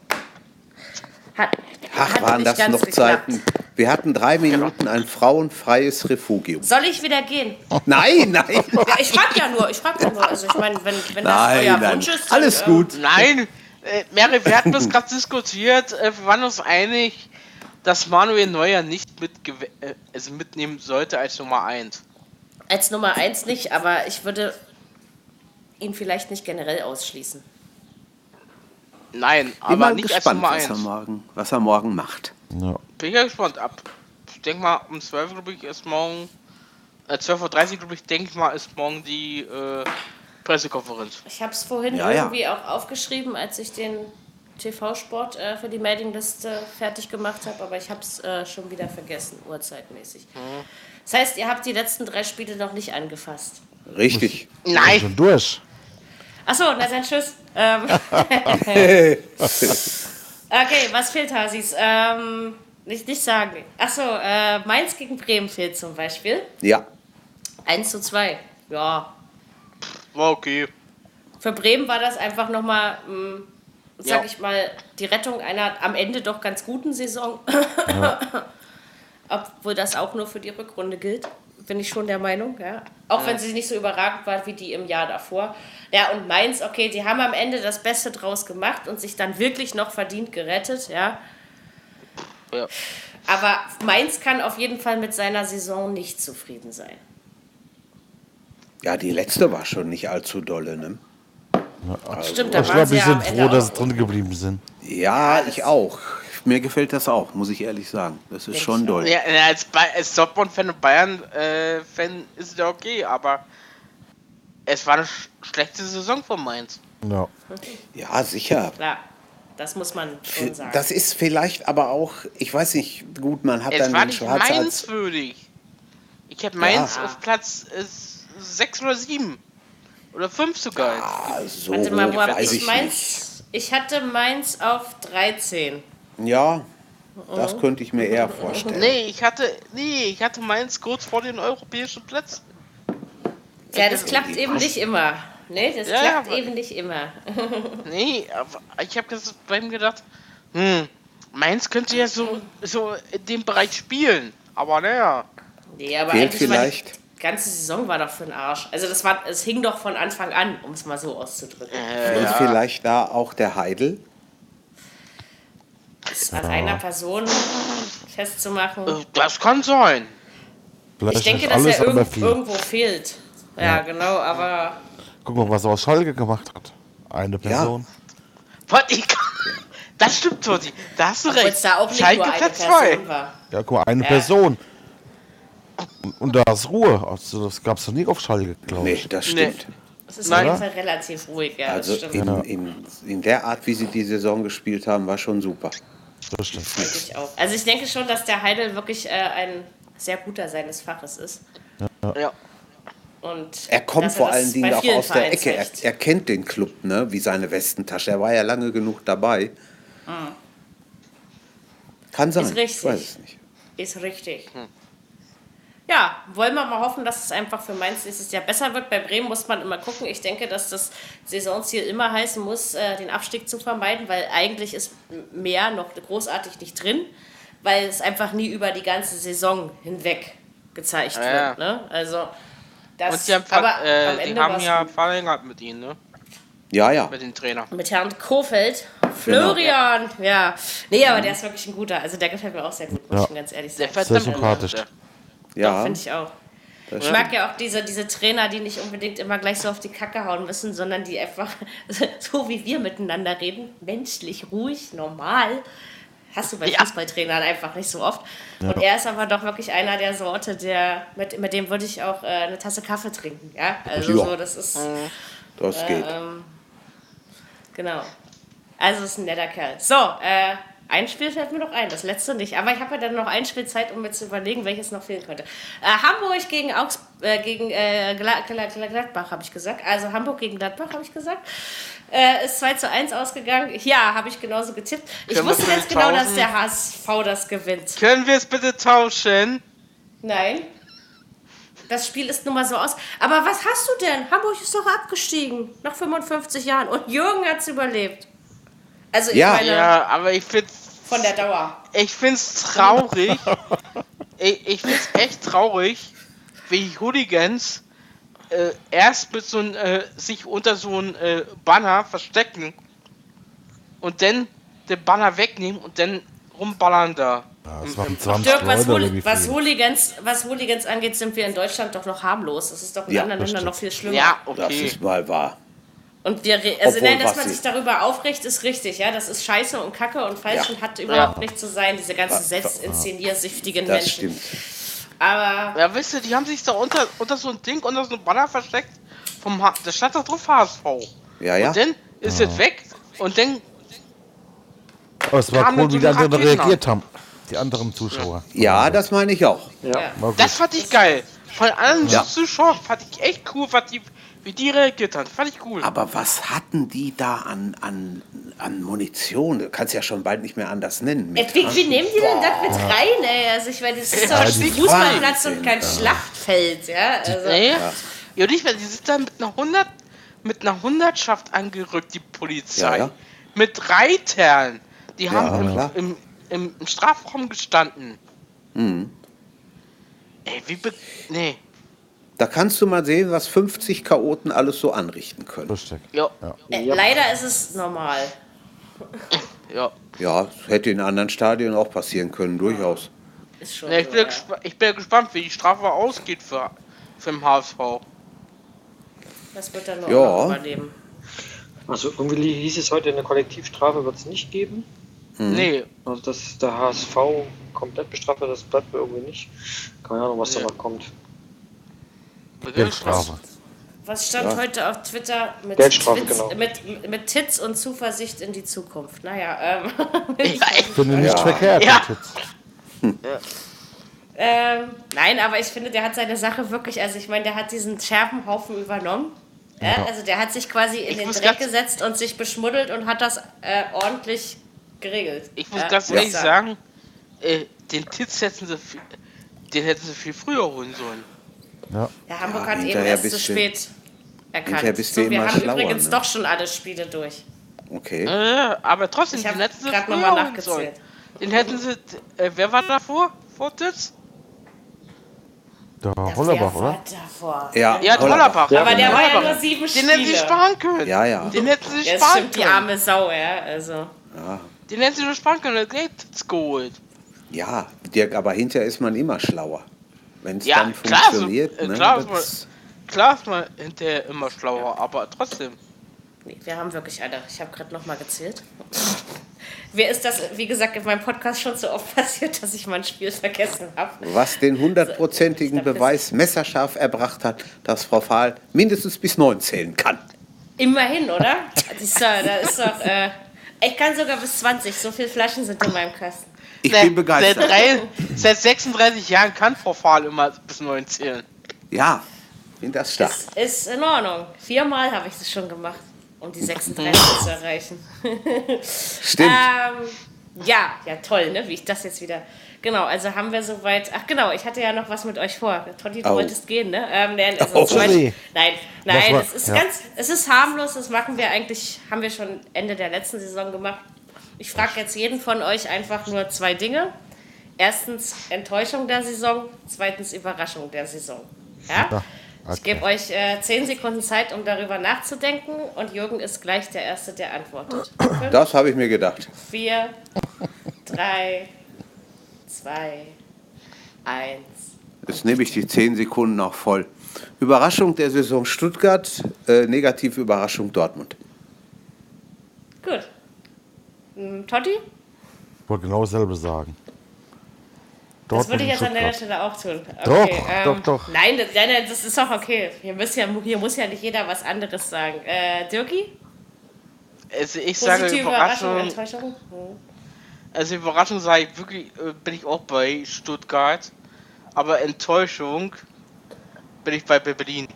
Hat, Ach, hat waren nicht das ganz noch geklappt. Zeiten. Wir hatten drei Minuten ein frauenfreies Refugium. Soll ich wieder gehen? Nein, nein, Ja, ich frag ja nur, ich frag ja nur. Also ich meine, wenn, wenn das nein, euer nein. Wunsch ist, dann, Alles ähm, gut. Nein, äh, Mary, wir hatten das gerade diskutiert. Äh, wir waren uns einig, dass Manuel Neuer nicht mit äh, also mitnehmen sollte als Nummer 1. Als Nummer eins nicht, aber ich würde ihn vielleicht nicht generell ausschließen. Nein, aber nicht gespannt, als was er, Nummer 1. morgen, was er morgen macht. Ja. Bin ich ja gespannt. Ab, ich denke mal, um 12 Uhr, glaube ich, ist morgen. Äh, 12.30 Uhr, glaube ich, denke ich mal, ist morgen die äh, Pressekonferenz. Ich habe es vorhin Ja, ja. irgendwie auch aufgeschrieben, als ich den TV-Sport äh, für die Mailingliste fertig gemacht habe, aber ich habe es äh, schon wieder vergessen, uhrzeitmäßig. Das heißt, ihr habt die letzten drei Spiele noch nicht angefasst. Richtig. Nein! Schon durch. Achso, na dann tschüss. Ähm, okay, was fehlt, Hasis? Ähm, nicht, nicht sagen. Achso, äh, Mainz gegen Bremen fehlt zum Beispiel. Ja, 1 zu 2. Ja, War okay. Für Bremen war das einfach nochmal, ähm, sag Ja. ich mal, die Rettung einer am Ende doch ganz guten Saison. Obwohl das auch nur für die Rückrunde gilt, bin ich schon der Meinung. Ja. Auch wenn sie nicht so überragend war wie die im Jahr davor. Ja, und Mainz, okay, die haben am Ende das Beste draus gemacht und sich dann wirklich noch verdient gerettet. Ja. Ja. Aber Mainz kann auf jeden Fall mit seiner Saison nicht zufrieden sein. ja, die letzte war schon nicht allzu dolle, ne? Stimmt, da Ich waren glaube, wir ja am sind froh, dass sie drin geblieben sind. Ja, ich auch. Mir gefällt das auch, muss ich ehrlich sagen. Das ist schon ich doll. Ja, als, Ba- als Dortmund-Fan und Bayern-Fan ist es ja okay, aber es war eine sch schlechte Saison von Mainz. Ja. Ja, sicher. Klar, das muss man schon sagen. Das ist vielleicht aber auch, ich weiß nicht, gut, man hat Es dann war den nicht Schwarz als. Mainz-würdig. Ich hätte Mainz Ja. auf Platz 6 oder 7. Oder 5 sogar. Ah, so Warte mal, wo hab weiß ich ich Mainz? Ich hatte Mainz auf 13. Ja, das könnte ich mir eher vorstellen. Nee, ich hatte. Nee, ich hatte Mainz kurz vor den europäischen Plätzen. Ja, das klappt eben nicht immer. Nee, das Ja, klappt aber- eben nicht immer. Nee, aber ich habe bei ihm gedacht, hm, Mainz könnte ja so, so in dem Bereich spielen. Aber naja. Nee, aber Fehlt eigentlich war vielleicht. die ganze Saison war doch für den Arsch. Also das war, es hing doch von Anfang an, um es mal so auszudrücken. Und vielleicht da auch der Heidel. Das an einer Person festzumachen. Äh, Das kann sein. Vielleicht Ich denke, dass er viel. irgendwo fehlt. Ja, genau, aber Guck mal, was er aus Schalke gemacht hat. Eine Person. Ich. Das stimmt, Totti. Da hast du recht. es da auch nicht Schalke nur eine Platz Person zwei. war. Ja, guck mal, eine Ja. Person. Und, da ist Ruhe. Also, das gab es noch nie auf Schalke, glaube Nee, ich. das Nee. stimmt. Es ist Nein. auf jeden Fall relativ ruhig, ja, Also das stimmt. in, in, in der Art, wie sie die Saison gespielt haben, war schon super. Das stimmt. Ich auch. Also ich denke schon, dass der Heidel wirklich äh, ein sehr guter seines Faches ist. Ja. Und Er kommt vor das allen Dingen auch aus der Ecke. Er, er kennt den Club, ne? wie seine Westentasche. Er war ja lange genug dabei. Kann sein. Ist richtig. Ich weiß es nicht. Ist richtig. Ja, wollen wir mal hoffen, dass es einfach für Mainz nächstes Jahr besser wird. Bei Bremen muss man immer gucken. Ich denke, dass das Saisonziel immer heißen muss, äh, den Abstieg zu vermeiden, weil eigentlich ist mehr noch großartig nicht drin, weil es einfach nie über die ganze Saison hinweg gezeigt Ja, ja. wird. Ne? Also, das, Und die haben, aber äh, am die haben ja gut. verlängert mit ihnen, ne? Ja, ja. Mit dem Trainer. mit Herrn Kofeld. Genau. Florian, ja. Nee, aber der ist wirklich ein guter. Also der gefällt mir auch sehr gut, muss Ja. ich ganz ehrlich Sehr sagen. Sehr verdammt sympathisch. Ja. Doch, finde ich auch. das Ich mag ja auch diese, diese Trainer, die nicht unbedingt immer gleich so auf die Kacke hauen müssen, sondern die einfach, so wie wir miteinander reden, menschlich, ruhig, normal. Hast du bei Ja. Fußballtrainern einfach nicht so oft. Und er ist aber doch wirklich einer der Sorte, der, mit, mit dem würde ich auch äh, eine Tasse Kaffee trinken. Ja, also Ja. so, das ist, Das geht. ähm, genau. Also ist ein netter Kerl. So, äh, ein Spiel fällt mir noch ein, das letzte nicht. Aber ich habe ja dann noch ein Spiel Zeit, um mir zu überlegen, welches noch fehlen könnte. Äh, Hamburg gegen Augs äh, gegen äh, Gla Gla Gla Gladbach, habe ich gesagt. Also Hamburg gegen Gladbach, habe ich gesagt. Äh, ist 2 zu 1 ausgegangen. Ja, habe ich genauso getippt. Ich Können wusste jetzt genau, dass der HSV das gewinnt. Können wir es bitte tauschen? Nein. Das Spiel ist nun mal so aus. Aber was hast du denn? Hamburg ist doch abgestiegen. Nach 55 Jahren. Und Jürgen hat es überlebt. Also ich Ja. meine, Ja, aber ich find's, von der Dauer. ich find's traurig. ich, ich find's echt traurig, wie Hooligans äh, erst mit so ein, äh, sich unter so ein äh, Banner verstecken und dann den Banner wegnehmen und dann rumballern da. Ja, waren 20 Dirk, was, Leute, Hooli was? Hooligans, was Hooligans angeht, sind wir in Deutschland doch noch harmlos. Das ist doch in Ja, anderen das Ländern noch viel schlimmer. Ja, Das okay. ist mal wahr. Und wir, re- also Obwohl, nein, dass man sich darüber aufregt, ist richtig, ja. Das ist scheiße und kacke und falsch Ja. und hat überhaupt Ja. nicht zu sein, diese ganzen selbstinszeniersüchtigen Das Menschen. stimmt. Aber Ja, wisst ihr, die haben sich da unter, unter so ein Ding, unter so ein Banner versteckt. Vom ha da stand da drauf HSV. Ja, ja. Und dann ist es weg und dann. Aber es war cool, wie die einem anderen reagiert haben. Die anderen Zuschauer. Ja, das meine ich auch. Ja. Das fand ich geil. Von allen Ja. Zuschauern fand ich echt cool, was die, wie die reagiert haben. Fand ich cool. Aber was hatten die da an, an, an Munition? Du kannst ja schon bald nicht mehr anders nennen. Ey, Mit wie, wie nehmen die denn das mit rein, ey? Also ich meine, das ist doch ein Fußballplatz und kein Schlachtfeld, ja. Also, Nee. Ja, nicht mehr. Die sind dann mit einer 100, mit einer Hundertschaft angerückt, die Polizei. Ja, ja. Mit Reitern. Die haben klar. im, im, im Strafraum gestanden. Mhm. Ey, wie be Nee. Da kannst du mal sehen, was 50 Chaoten alles so anrichten können. Lustig. Ja. äh, Leider ist es normal. Ja. Ja, das hätte in anderen Stadien auch passieren können, durchaus. Ist schon ja ich, so, bin ja ja. ich bin ja gespannt, wie die Strafe ausgeht für, für den HSV. Das wird dann nur Ja. überleben. Also irgendwie hieß es heute, eine Kollektivstrafe wird es nicht geben. Nee. Also dass der HSV komplett bestraft wird, das bleibt mir irgendwie nicht. Keine Ahnung, was Ja. da noch kommt. Geldstrafe. Was stand heute auf Twitter mit, Geldstrafe, Twitz, genau. mit, mit Tits und Zuversicht in die Zukunft? Naja, ähm, Ja, echt. Finde nicht Ja. verkehrt. Ja. Jetzt. ähm, nein, aber ich finde, der hat seine Sache wirklich, also ich meine, der hat diesen Scherbenhaufen übernommen. Ja, also der hat sich quasi in Ich den Dreck gesetzt und sich beschmuddelt und hat das äh, ordentlich geregelt. Ich muss Ja, ganz ehrlich sagen, äh, den Titz hätten sie, viel- den hätten sie viel früher holen sollen. Ja. Ja, Hamburg Ja, hat eben erst zu spät erkannt. so, wir haben schlauer, übrigens ne? doch schon alle Spiele durch. Okay. Äh, aber trotzdem, Ich hätten sie gerade nochmal nachgezählt. Den hätten sie, äh, wer war davor? Vor Titz? Der Wer Hollerbach, oder? davor? Ja, Ja, Hollerbach. Ja, Aber der genau. war ja Hollerbach. nur sieben Den hätten sie Spiele. sparen können. Ja, ja. Den hätten sie Ja, sparen stimmt, die können. arme Sau, ja. Also. Den hätten sie nur sparen können. Der hat Titz geholt. Ja, Dirk, aber hinterher ist man immer schlauer. Wenn es Ja, dann klar, funktioniert. äh, ne, klar ist das- Klar ist man hinterher immer schlauer, aber trotzdem. Nee, wir haben wirklich alle. Ich habe gerade nochmal gezählt. Mir ist das, wie gesagt, in meinem Podcast schon so oft passiert, dass ich mein Spiel vergessen habe. was den hundertprozentigen Beweis messerscharf erbracht hat, dass Frau Fahl mindestens bis neun zählen kann. Immerhin, oder? Das ist, doch- da ist doch. Äh, ich kann sogar bis 20. So viele Flaschen sind in meinem Kasten. Ich Seit- bin begeistert. Seit, drei, seit 36 Jahren kann Frau Fahl immer bis 9 zählen. Ja, bin das stark. Ist, ist in Ordnung. Viermal habe ich das schon gemacht, um die 36 zu erreichen. Stimmt. Ähm, ja, ja, toll, ne? Wie ich das jetzt wieder. Genau, also haben wir soweit. Ach genau, ich hatte ja noch was mit euch vor. Totti, du Oh. wolltest gehen, ne? Ähm, nein, also Oh. Beispiel- nein, nein, war- es ist ja. ganz, es ist harmlos, das machen wir eigentlich, haben wir schon Ende der letzten Saison gemacht. Ich frage jetzt jeden von euch einfach nur zwei Dinge. Erstens Enttäuschung der Saison, zweitens Überraschung der Saison. Ja? Ja, Ich okay. gebe euch äh, zehn Sekunden Zeit, um darüber nachzudenken und Jürgen ist gleich der Erste, der antwortet. Fünf, Das habe ich mir gedacht. vier, drei, zwei, eins. Jetzt nehme ich die zehn Sekunden noch voll. Überraschung der Saison Stuttgart, äh, negative Überraschung Dortmund. Gut. Hm, Totti? Ich wollte genau dasselbe sagen. Das würde ich jetzt an deiner Stuttgart. Stelle auch tun. Doch, ähm, doch, doch. Nein, das, nein, das ist doch okay. Hier, muss ja, hier muss ja nicht jeder was anderes sagen. Äh, Dirki? Also ich sage Positive Überraschung, Überraschung. Enttäuschung? Hm. Also Überraschung sage ich wirklich, äh, bin ich auch bei Stuttgart. Aber Enttäuschung bin ich bei Berlin.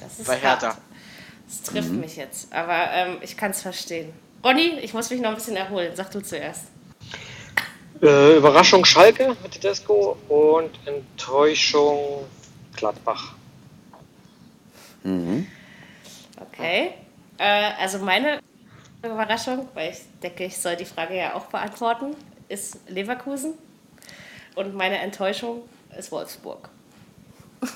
Das ist Bei hart. Das trifft mich jetzt, aber ähm, ich kann es verstehen. Ronny, ich muss mich noch ein bisschen erholen. Sag du zuerst. Äh, Überraschung Schalke mit Tedesco und Enttäuschung Gladbach. Okay. Äh, also meine Überraschung, weil ich denke, ich soll die Frage ja auch beantworten, ist Leverkusen. Und meine Enttäuschung ist Wolfsburg.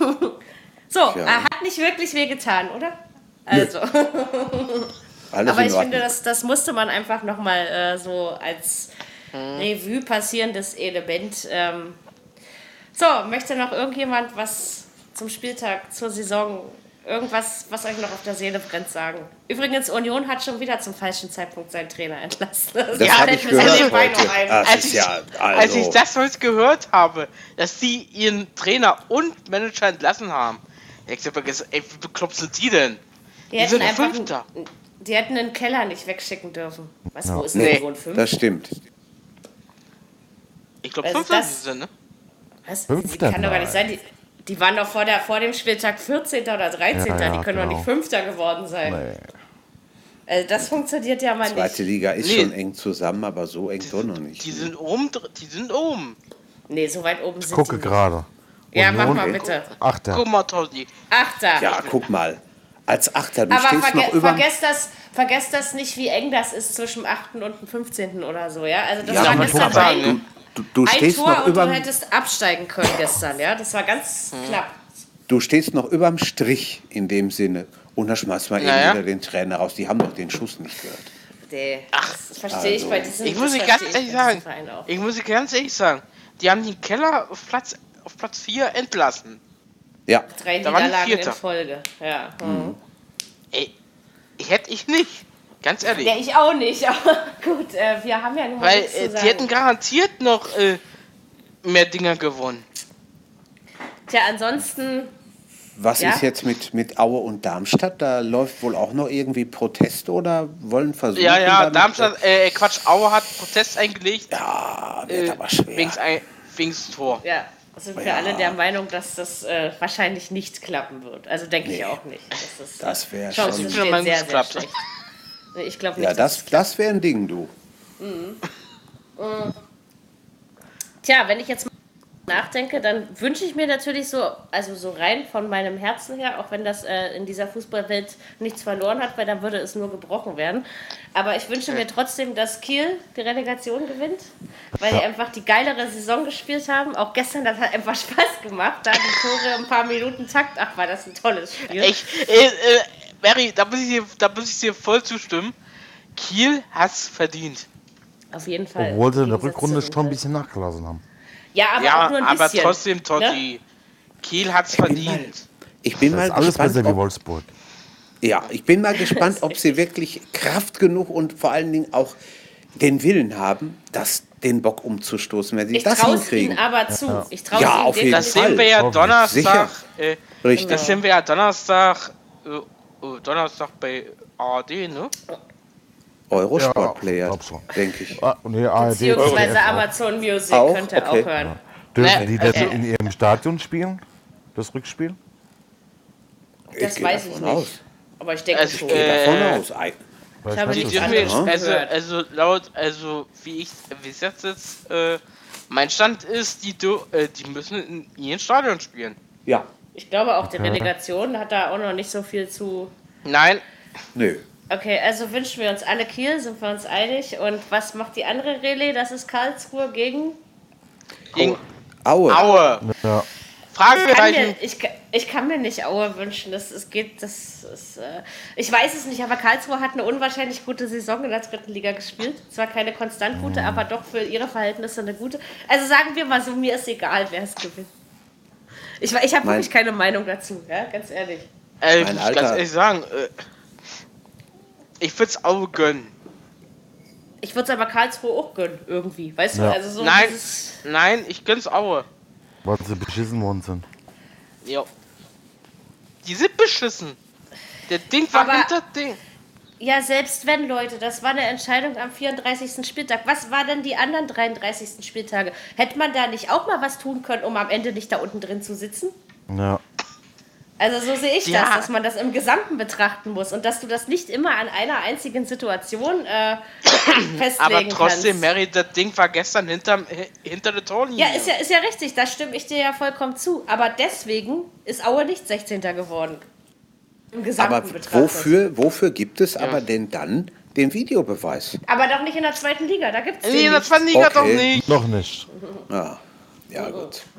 so, Tja. äh, hat nicht wirklich wehgetan, oder? Also, Alles aber ich finde, das, das musste man einfach nochmal äh, so als Revue passierendes Element. Ähm. So, möchte noch irgendjemand was zum Spieltag, zur Saison, irgendwas, was euch noch auf der Seele brennt, sagen? Übrigens, Union hat schon wieder zum falschen Zeitpunkt seinen Trainer entlassen. Das habe ich gehört heute. Das Als ich, ja, als ich also, das heute gehört habe, dass sie ihren Trainer und Manager entlassen haben, ich habe gesagt, ey, wie bekloppt sind die denn? Die die sind hätten einfach Fünfter. einen- die hätten einen Keller nicht wegschicken dürfen. Was, wo ist Nee, denn so ein Fünfter? das stimmt. Ich glaube, Also Fünfter das- sind sie, ne? Was? Fünfter? Die kann doch gar nicht sein. Die, die waren doch vor, der, vor dem Spieltag 14. oder 13. Ja, ja, die können doch genau. nicht Fünfter geworden sein. Nee. Also das funktioniert ja mal Zweite nicht. Liga ist Nee. schon eng zusammen, aber so eng doch noch nicht. Die sind oben, die sind oben. Nee, so weit oben sind Gucke gerade. Ja, mach mal bitte. Achter. Guck mal, Toddy. Achter. Ja, guck mal. Als Achter, du Aber stehst verge noch über. vergesst, das, vergesst das nicht, wie eng das ist zwischen dem 8. und dem 15. oder so, ja? Also das Ja, war gestern Tor- ein, sagen, Du, du, ein stehst Tor noch und du hättest absteigen können gestern, ja? Das war ganz Hm. knapp. Du stehst noch überm Strich in dem Sinne. Und da schmeißt man eben Naja. wieder den Trainer raus. Die haben doch den Schuss nicht gehört. Nee, das verstehe ich also, bei diesem Ich muss das dir ganz verstehe ich ehrlich bei sagen, ich muss dir ganz ehrlich sagen, die haben den Keller auf Platz, auf Platz 4 entlassen. Ja, Drei da Niederlagen in. Folge. Ja. hm. Ey, hätte ich nicht. Ganz ehrlich. ja, ich auch nicht, aber gut, äh, wir haben ja nur mal Weil äh, zu sagen. die hätten garantiert noch äh, mehr Dinger gewonnen. Tja, ansonsten, was Ja? ist jetzt mit, mit Aue und Darmstadt? Da läuft wohl auch noch irgendwie Protest oder wollen versuchen. Ja, ja, damit- Darmstadt, äh, Quatsch, Aue hat Protest eingelegt. Ja, wird äh, aber schwer. Wegen ein, wegen's Tor. ja, sind wir Ja. alle der Meinung, dass das äh, wahrscheinlich nicht klappen wird. Also denke ich Nee. auch nicht. Das, Das wär Chancen schon- Ich sehr, es sehr klappt. schlecht. Ich glaube nicht, Ja, das, das wäre ein Ding, du. Tja, wenn ich jetzt mal nachdenke, dann wünsche ich mir natürlich so, also so rein von meinem Herzen her, auch wenn das äh, in dieser Fußballwelt nichts verloren hat, weil dann würde es nur gebrochen werden. Aber ich wünsche mir trotzdem, dass Kiel die Relegation gewinnt, weil die einfach die geilere Saison gespielt haben. Auch gestern, das hat einfach Spaß gemacht, da die Tore ein paar Minuten Takt. Ach, war das ein tolles Spiel. Ich, äh, äh, Mary, da muss, ich dir, da muss ich dir voll zustimmen. Kiel hat's verdient. Auf jeden Fall. Obwohl sie in der Rückrunde schon ein bisschen nachgelassen haben. Ja, aber ja, auch nur ein aber bisschen. trotzdem, Totti. Ne? Kiel hat's bin verdient. Ich bin Das mal ist alles gespannt, besser wie ob, Wolfsburg. ja, ich bin mal gespannt, ob sie wirklich Kraft genug und vor allen Dingen auch den Willen haben, das den Bock umzustoßen, wenn sie Ich das traue es hinkriegen. ihnen aber zu. Ich traue Ja, es auf jeden Das Fall. sehen wir ja. Donnerstag. Äh, Richtig. das sehen wir ja Donnerstag. Äh, äh, Donnerstag bei ARD, ne? Eurosport-Player, Ja, schon. denke ich. Ah, nee, ARD. Beziehungsweise ZDF. Amazon Music Auch? könnt ihr Okay. auch hören. Dürfen Nee, die das äh, in ihrem Stadion spielen? Das Rückspiel? Das gehe weiß ich nicht. Aus. Aber ich denke Also, schon. Ich gehe Äh, davon aus. Weil habe nicht. also, gehört. also laut, also wie ich, wie es jetzt ist, äh, mein Stand ist, die, äh, die müssen in ihrem Stadion spielen. Ja, Ich glaube auch, die Relegation hat da auch noch nicht so viel zu. Nein, nö. Okay, also wünschen wir uns alle Kiel, sind wir uns einig. Und was macht die andere Relais? Das ist Karlsruhe gegen. gegen Aue. Aue. Ja. Ich kann, Fragezeichen. mir, ich, ka- ich kann mir nicht Aue wünschen. Das, es geht, das ist, äh, ich weiß es nicht, aber Karlsruhe hat eine unwahrscheinlich gute Saison in der dritten Liga gespielt. Zwar keine konstant gute, aber doch für ihre Verhältnisse eine gute. Also sagen wir mal so, mir ist egal, wer es gewinnt. Ich, ich habe wirklich keine Meinung dazu, ja, ganz ehrlich. Äh, muss ich Alter- ganz ehrlich sagen, äh, ich würde es Aue gönnen. Ich würde es aber Karlsruhe auch gönnen, irgendwie. Weißt du, Ja. also so Nein, dieses. nein, ich gönn's Aue. Weil sie beschissen worden sind. Ja. Die sind beschissen. Der Ding war Aber- hinter Ding. Ja, selbst wenn, Leute, das war eine Entscheidung am 34. Spieltag. Was war denn die anderen 33. Spieltage? Hätte man da nicht auch mal was tun können, um am Ende nicht da unten drin zu sitzen? Ja. Also so sehe ich Ja. das, dass man das im Gesamten betrachten muss und dass du das nicht immer an einer einzigen Situation äh, festlegen Aber trotzdem, kannst. Mary, das Ding war gestern hinter, hinter der Torlinie. Ja, ist ja, ist ja richtig, da stimme ich dir ja vollkommen zu. Aber deswegen ist Aue nicht 16. geworden. Im Gesamten Aber betrachtet. wofür, wofür gibt es aber denn dann den Videobeweis? Aber doch nicht in der zweiten Liga, da gibt es Nee, das war Liga Okay. doch nicht. Noch nicht. Ja, ja gut.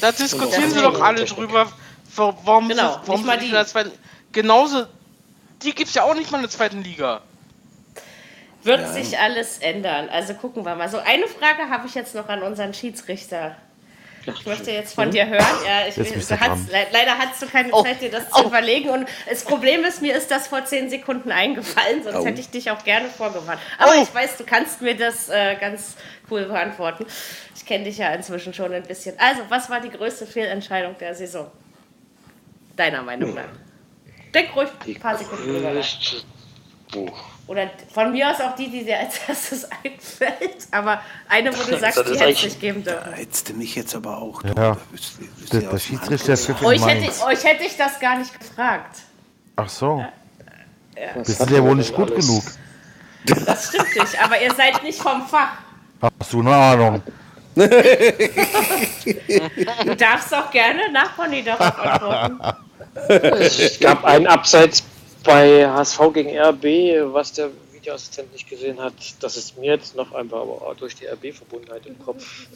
Da diskutieren sie doch alle drüber, warum, Genau, warum nicht mal die. in der zweiten Genauso, die gibt es ja auch nicht mal in der zweiten Liga. Wird sich alles ändern. Also gucken wir mal. So, eine Frage habe ich jetzt noch an unseren Schiedsrichter. Ich möchte jetzt von dir hören. Ja, ich, dran. le leider hast du keine Oh. Zeit, dir das zu überlegen. Und das Problem ist, mir ist das vor zehn Sekunden eingefallen, sonst Oh. hätte ich dich auch gerne vorgewarnt. Aber Oh. ich weiß, du kannst mir das äh, ganz cool beantworten. Ich kenne dich ja inzwischen schon ein bisschen. Also, was war die größte Fehlentscheidung der Saison? Deiner Meinung nach. Denk ruhig ein paar Sekunden drüber nach. Oder von mir aus auch die, die dir als erstes einfällt. Aber eine, wo du sagst, die hätte eigentlich- nicht geben dürfen. Da hättest du mich jetzt aber auch. Ja. Da bist- bist Der, Schiedsrichter für Euch hätte, Mainz. euch hätte ich das gar nicht gefragt. Ach so. Was Bist hat du ja wohl nicht gut alles? genug. Das stimmt nicht, aber ihr seid nicht vom Fach. Hast du eine Ahnung? Du darfst auch gerne nach Bonnie darauf antworten. Es gab einen Abseits bei HSV gegen RB, was der Videoassistent nicht gesehen hat. Das ist mir jetzt noch einfach aber auch durch die RB-Verbundenheit im Kopf.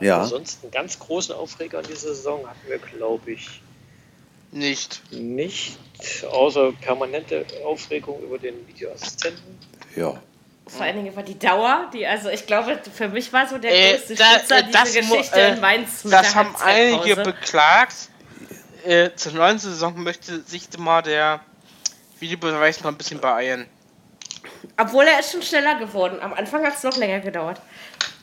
Äh, Ja. Ansonsten einen ganz großen Aufreger in dieser Saison hatten wir, glaube ich, Nicht. nicht. Außer permanente Aufregung über den Videoassistenten. Ja. Vor allen Dingen war die Dauer, die, also ich glaube, für mich war so der Äh, größte da- Schnitzer äh, das diese Geschichte äh, in Mainz mit Das haben einige beklagt. Äh, zur neuen Saison möchte sich mal der Videobeweis mal ein bisschen beeilen. Obwohl er ist schon schneller geworden. Am Anfang hat es noch länger gedauert.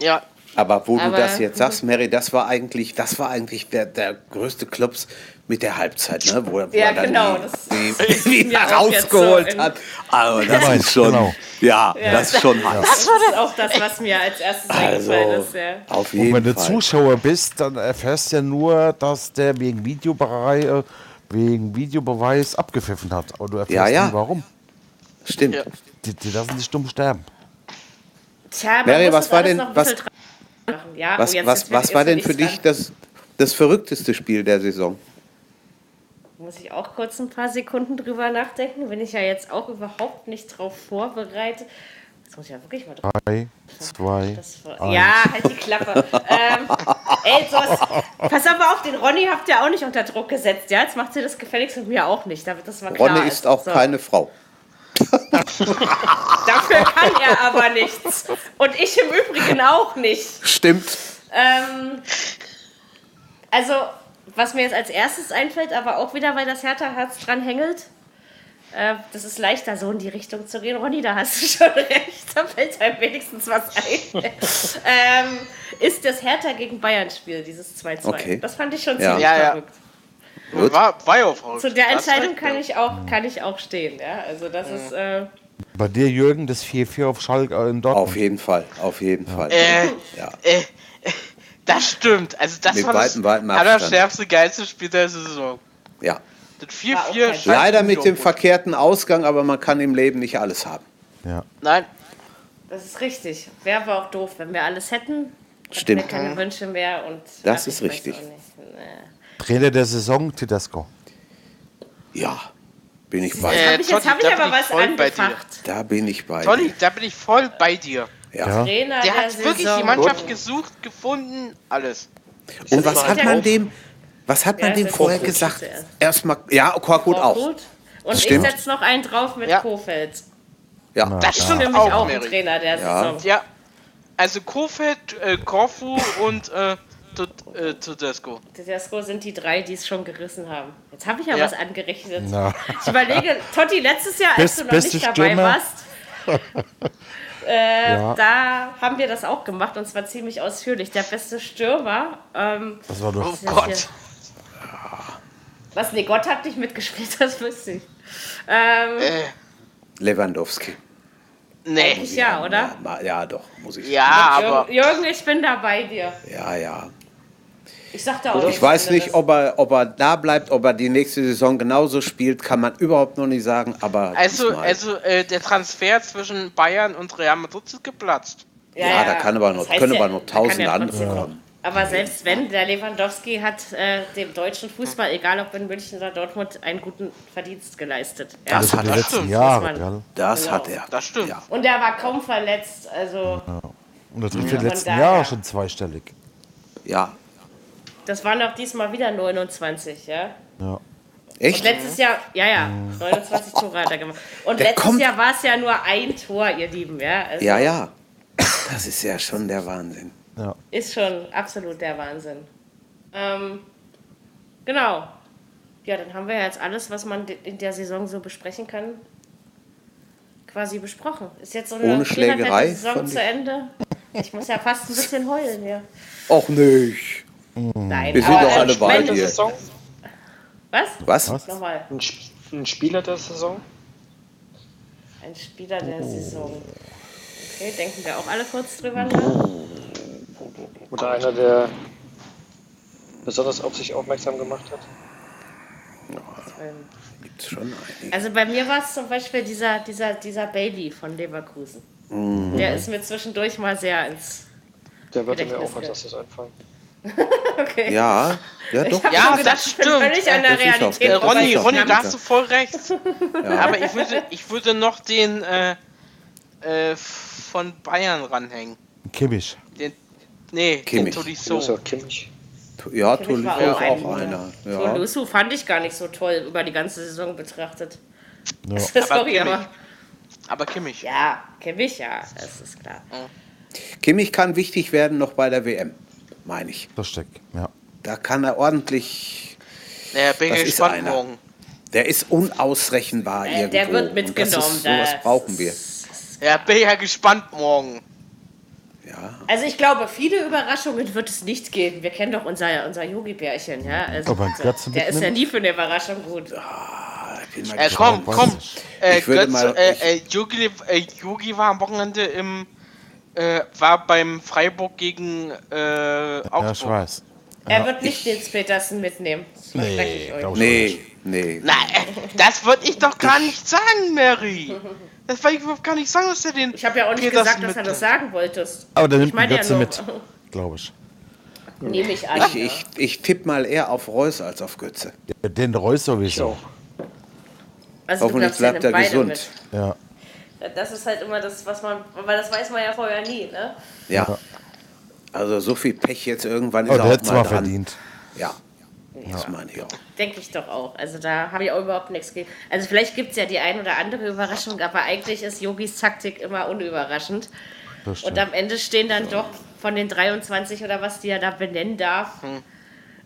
Ja, Aber wo Aber- du das jetzt sagst, Mary, das war eigentlich, das war eigentlich der, der größte Klops mit der Halbzeit, ne? Wo, wo Ja, er dann genau, die, das die, die so rausgeholt in- hat. Aber das Mainz, ist schon, genau. ja, das ist schon heiß. Das ist auch das, was mir als erstes eingefallen Also, ist. Ja. auf Und jeden wenn du Fall. Zuschauer bist, dann erfährst du ja nur, dass der wegen Videobereich, äh, wegen Videobeweis abgepfiffen hat. Aber du erfährst Ja, ja. nie warum. Stimmt. Ja. Die, die lassen dich dumm sterben. Tja, Mary, was war denn- was-. Ja, Was, oh, jetzt- was, jetzt- was jetzt war denn für dich das, das verrückteste Spiel der Saison? Muss ich auch kurz ein paar Sekunden drüber nachdenken. Bin ich ja jetzt auch überhaupt nicht drauf vorbereitet. Jetzt muss ich ja wirklich mal drauf. Drei, zwei, Das war, ja, halt die Klappe. ähm, ey, sowas, pass aber auf, den Ronny habt ihr auch nicht unter Druck gesetzt. Ja, jetzt macht sie das gefälligst mit mir auch nicht, damit das mal klar Ronne ist auch So. keine Frau. Dafür kann er aber nichts. Und ich im Übrigen auch nicht. Stimmt. Ähm, also, was mir jetzt als erstes einfällt, aber auch wieder, weil das Hertha-Herz dran hängelt, äh, das ist leichter, so in die Richtung zu gehen. Ronny, da hast du schon recht, da fällt einem wenigstens was ein. ähm, ist das Hertha gegen Bayern-Spiel, dieses 2-2. Okay. Das fand ich schon Ja. ziemlich Ja, ja. verrückt. Gut. war, war ja auch. Zu der Entscheidung kann ja. ich auch, kann ich auch stehen. Ja? Also, das ist. Äh, Bei dir, Jürgen, das 4-4 auf Schalke äh, in Dortmund. Auf jeden Fall, auf jeden Fall. Äh, Ja. äh, das stimmt. Also das Mit war das weitem, weitem Abstand. allerschärfste, geilste Spiel der Saison. ja. Das War auch 4-4 kein- scheint Leider mit dem verkehrten Ausgang, aber man kann im Leben nicht alles haben. Ja. Nein, das ist richtig. Wäre aber auch doof, wenn wir alles hätten. Hätten Stimmt. wir keine Wünsche mehr. Und, Das ist richtig. Trainer der Saison, Tedesco. Ja, bin ich bei. Äh, Hab ich, jetzt Tolli, habe ich aber was bei dir. angefacht. Da bin ich bei. Tolli, da bin ich voll bei dir. Ja. Trainer Der der, hat wirklich die Mannschaft gesucht, gefunden, alles. Und was hat man dem, was hat man Ja, dem das vorher gut gesagt? Erstmal, ja, Korkut Auch auch. Und Stimmt. ich setze noch einen drauf mit Ja. Kofeld. Ja, Das Für stimmt mich auch, auch ein. Trainer der Ja. Saison. Ja, also Kofeld, äh, Korfu und äh, Tut- äh, Tedesco. Tedesco sind die drei, die es schon gerissen haben. Jetzt habe ich ja, Ja. was angerechnet. Na. Ich überlege, Totti, letztes Jahr, als Best- du noch nicht dabei Stürmer. warst, äh, Ja. da haben wir das auch gemacht und zwar ziemlich ausführlich. Der beste Stürmer. Ähm, Das war Oh doch. jetzt Gott. hier- Was? Nee, Gott hat nicht mitgespielt, das wüsste ich. Ähm, Äh, Lewandowski. Nee. Ich ja, oder? Ja, ja, doch, muss ich. Ja, aber. Jürgen, Jürgen, ich bin da bei dir. Ja, ja. Ich sag da auch Ich weiß nicht, ob er, ob er da bleibt, ob er die nächste Saison genauso spielt, kann man überhaupt noch nicht sagen. Aber Also, diesmal- also äh, der Transfer zwischen Bayern und Real Madrid ist geplatzt. ja, da kann aber noch, Das heißt können ja, aber noch tausende ja andere kommen. Aber selbst wenn, der Lewandowski hat äh, dem deutschen Fußball, egal ob in München oder Dortmund, einen guten Verdienst geleistet. Ja. Das hat er. letzten stimmt, Jahre? Das Genau. hat er. Das stimmt. Ja. Und er war kaum verletzt. Also, Und das sind die Von letzten daher- Jahre schon zweistellig. ja. Das waren auch diesmal wieder 29, ja. Ja. Echt? Letztes Jahr, ja, ja, 29 Tore hat er gemacht. Und Der letztes kommt- Jahr war es ja nur ein Tor, ihr Lieben, ja. Also Ja, ja. Das ist ja schon der Wahnsinn. Ja. Ist schon absolut der Wahnsinn. Ähm, genau. Ja, dann haben wir ja jetzt alles, was man in der Saison so besprechen kann, quasi besprochen. Ist jetzt so eine Ohne Schlägerei Saison zu Ende. Ich muss ja fast ein bisschen heulen hier. Och nicht. Nein, Wir sind doch ähm, alle bei wenn- dir. Saison? Was? Was? Was? Nochmal. Ein, Sp- ein Spieler der Saison? Ein Spieler der Oh. Saison. Okay, denken wir auch alle kurz drüber nach. Oder einer, der besonders auf sich aufmerksam gemacht hat? Ähm, Gibt's schon einige. Also bei mir war es zum Beispiel dieser, dieser, dieser Bailey von Leverkusen. Mhm. Der ist mir zwischendurch mal sehr ins. Der würde mir auch als erstes einfallen. Okay. Ja, ja doch. Ja, gedacht, das stimmt. völlig an der Das ist auch- Realität. Äh, Ronny, Ronny, da hast du voll recht. Aber ich würde, ich würde noch den äh, äh, von Bayern ranhängen. Kimmich. Den, nee, Kimmich. den So. Tolisso. Kimmich. Ja, Kimmich Tolisso ist auch auch ein- einer. Ja. Tolusu fand ich gar nicht so toll über die ganze Saison betrachtet. Ja. Sorry, Kimmich. aber. Aber Kimmich. Ja, Kimmich, ja, das ist klar. Kimmich kann wichtig werden noch bei der WM, meine ich. Das steckt. Ja. Da kann er ordentlich. Naja, bin Das ist gespannt einer. morgen. Der ist unausrechenbar Äh, irgendwo. der wird Und mitgenommen. Das ist, sowas brauchen wir. Ja, bin ja gespannt morgen. Ja. Also ich glaube, viele Überraschungen wird es nicht geben. Wir kennen doch unser, unser Yogi-Bärchen, ja. Also, er einen Götze der ist ja nie für eine Überraschung gut. Ich bin mal Äh, gespannt. komm, komm. Äh, Ich würde Götz, mal- äh, äh, Yogi, äh, Yogi war am Wochenende im, äh, war beim Freiburg gegen äh, Ja, ich Augsburg. weiß. Er wird nicht Nils Petersen mitnehmen. Das verspreche ich euch. ich Nee, nee. Na, äh, das würde ich doch gar nicht sagen, Mary. Das wollte ich überhaupt gar nicht sagen, dass er den. Ich habe ja auch nicht Petersen gesagt, dass er das sagen wolltest. Aber der ich nimmt ja Götze nur, mit, glaube ich. Nehme ich an. Ich, ich, ich tippe mal eher auf Reus als auf Götze. Den Reus sowieso. also du Hoffentlich bleibt er gesund. mit. Ja. Das ist halt immer das, was man, weil das weiß man ja vorher nie, ne? Ja. Also so viel Pech jetzt irgendwann ist er der auch mal dran. verdient. Ja. Das meine ich auch. Denke ich doch auch. Also da habe ich auch überhaupt nichts gegen. Also vielleicht gibt es ja die ein oder andere Überraschung, aber eigentlich ist Yogis Taktik immer unüberraschend. Und am Ende stehen dann doch von den 23 oder was die er da benennen darf,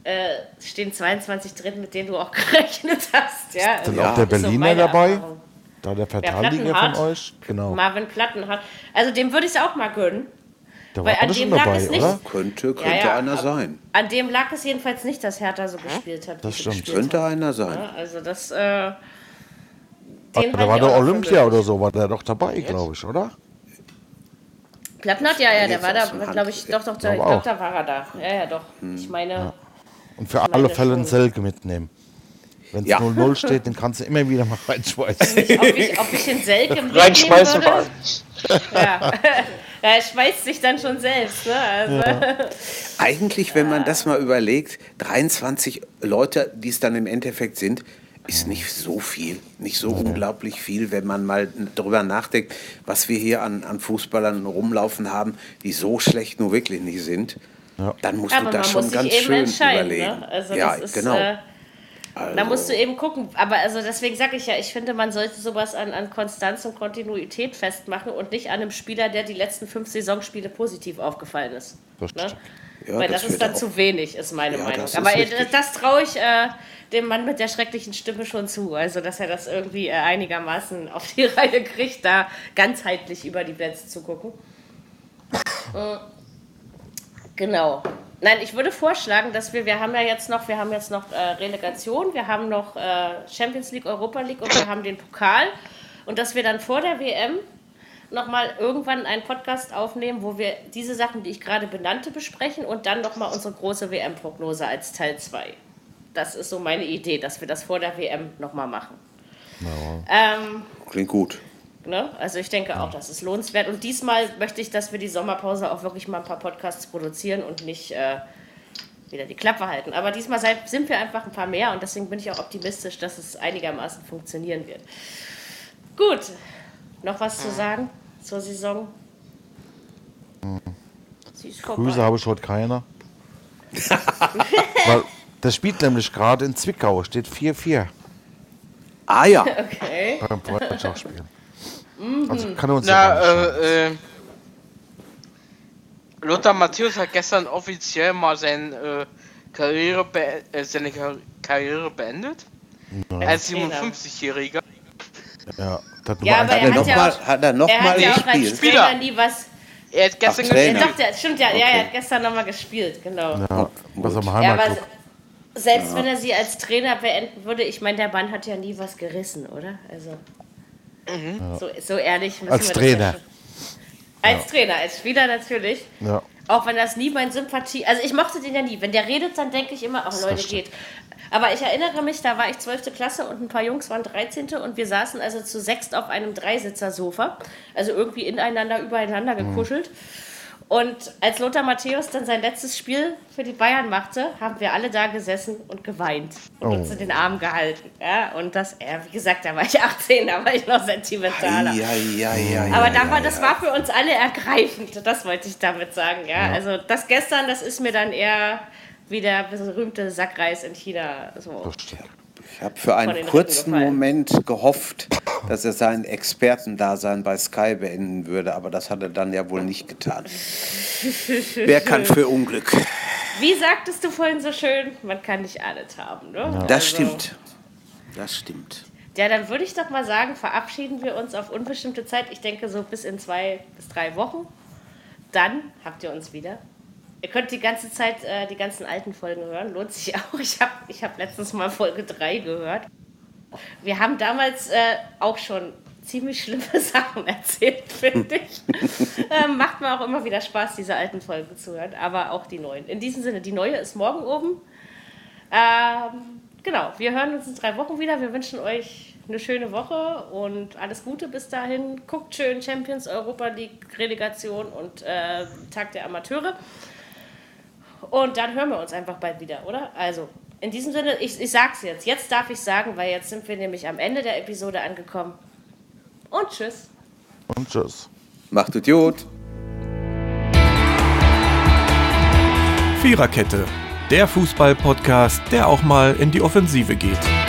äh, stehen 22 drin, mit denen du auch gerechnet hast. Ja, Dann Also auch der ist so Berliner meine dabei? Erfahrung. Da der Verteidiger von euch. Genau. Marvin Plattenhardt. Also dem würde ich es auch mal gönnen. Der weil war an dem lag dabei, es nicht. oder? Könnte, könnte Ja, ja, einer sein. An dem lag es jedenfalls nicht, dass Hertha so gespielt hat. Das stimmt. Könnte hat. einer sein. Ja, also das, äh, da war der Olympia oder so, war der doch dabei, glaube ich, oder? Plattenhardt, ja, ja, der war da, glaube ich, doch, doch, da, ich Glaube da war er da. Ja, ja, doch. Ich meine, Und für alle Fälle einen Selke mitnehmen. Wenn es Ja. 0-0 steht, den kannst du immer wieder mal reinschmeißen. ob ich, ob ich den Selke mitnehmen Reinschmeißen würde. war. Ja. er schmeißt sich dann schon selbst. Ne? Also, Eigentlich, wenn man das mal überlegt, 23 Leute, die es dann im Endeffekt sind, ist nicht so viel, nicht so unglaublich viel, wenn man mal darüber nachdenkt, was wir hier an, an Fußballern rumlaufen haben, die so schlecht nur wirklich nicht sind. Dann musst Aber du das man schon ganz schön überlegen. Ne? Also ja, das ist, genau. Äh, Da musst du eben gucken. Aber also deswegen sage ich ja, ich finde, man sollte sowas an, an Konstanz und Kontinuität festmachen und nicht an einem Spieler, der die letzten fünf Saisonspiele positiv aufgefallen ist. Das Ne? Ja, Weil das, wird ist dann auch- zu wenig, ist meine Ja, Meinung. das ist Aber richtig. das traue ich äh, dem Mann mit der schrecklichen Stimme schon zu. Also, dass er das irgendwie äh, einigermaßen auf die Reihe kriegt, da ganzheitlich über die Plätze zu gucken. Äh, Genau. Nein, ich würde vorschlagen, dass wir, wir haben ja jetzt noch, wir haben jetzt noch äh, Relegation, wir haben noch äh, Champions League, Europa League und wir haben den Pokal. und dass wir dann vor der WM nochmal irgendwann einen Podcast aufnehmen, wo wir diese Sachen, die ich gerade benannte, besprechen und dann nochmal unsere große WM-Prognose als Teil 2. Das ist so meine Idee, dass wir das vor der WM nochmal machen. Ähm, Klingt gut. Ne? Also ich denke auch, das ist lohnenswert. Und diesmal möchte ich, dass wir die Sommerpause auch wirklich mal ein paar Podcasts produzieren und nicht äh, wieder die Klappe halten. Aber diesmal sind wir einfach ein paar mehr und deswegen bin ich auch optimistisch, dass es einigermaßen funktionieren wird. Gut, noch was zu sagen zur Saison? Vorbei. Grüße habe ich heute keiner. Weil das spielt nämlich gerade in Zwickau, steht 4-4 Ah ja, Okay. beim Freundschaftsspiel. Mhm. Also kann er uns ja gar Na, nicht schaden. äh, äh, Lothar Matthäus hat gestern offiziell mal sein, äh, Karriere be äh, seine Kar Karriere beendet. Als Trainer. 57-Jähriger. Ja, das Ja, aber er hat er noch ja mal, auch- hat er noch Er mal hat ja auch als gespielt. Spieler. Nie was. Er hat gestern Ach. Ja, gespielt. doch, der, stimmt ja, ja, er Okay. hat gestern nochmal gespielt, genau. Ja, was am Ja, aber Heimatclub. se- selbst wenn er sie als Trainer beenden würde, ich meine, der Mann hat ja nie was gerissen, oder? Also so, so ehrlich müssen Als wir Trainer. Das ja als Trainer, als Spieler natürlich. Ja. Auch wenn das nie mein Sympathie. Also ich mochte den ja nie. Wenn der redet, dann denke ich immer, ach Leute, geht. Aber ich erinnere mich, da war ich 12. Klasse und ein paar Jungs waren 13. und wir saßen also zu sechst auf einem Dreisitzersofa. Also irgendwie ineinander, übereinander gekuschelt. Und als Lothar Matthäus dann sein letztes Spiel für die Bayern machte, haben wir alle da gesessen und geweint und Oh. uns in den Arm gehalten. Ja, und das, ja, wie gesagt, da war ich 18, da war ich noch sentimentaler. Ja, ja, ja, ja, Aber da ja, war, ja. das war für uns alle ergreifend. Das wollte ich damit sagen. Ja? Also das gestern, das ist mir dann eher wie der berühmte Sackreis in China. So. Ich habe für einen kurzen. Moment gehofft, dass er sein Expertendasein bei Sky beenden würde, aber das hat er dann ja wohl nicht getan. Wer kann für Unglück? Wie sagtest du vorhin so schön, man kann nicht alles haben. Ne? Das Also, stimmt. Das stimmt. Ja, dann würde ich doch mal sagen, verabschieden wir uns auf unbestimmte Zeit. Ich denke so bis in zwei bis drei Wochen. Dann habt ihr uns wieder. Ihr könnt die ganze Zeit äh, die ganzen alten Folgen hören. Lohnt sich auch. Ich habe ich hab letztens mal Folge 3 gehört. Wir haben damals äh, auch schon ziemlich schlimme Sachen erzählt, finde ich. ähm, macht mir auch immer wieder Spaß, diese alten Folgen zu hören, aber auch die neuen. In diesem Sinne, die neue ist morgen oben. Ähm, genau, wir hören uns in drei Wochen wieder. Wir wünschen euch eine schöne Woche und alles Gute bis dahin. Guckt schön Champions, Europa League, Relegation und äh, Tag der Amateure. Und dann hören wir uns einfach bald wieder, oder? Also, in diesem Sinne, ich, ich sag's jetzt. Jetzt darf ich sagen, weil jetzt sind wir nämlich am Ende der Episode angekommen. Und tschüss. Und tschüss. Macht gut. Viererkette, der Fußball-Podcast, der auch mal in die Offensive geht.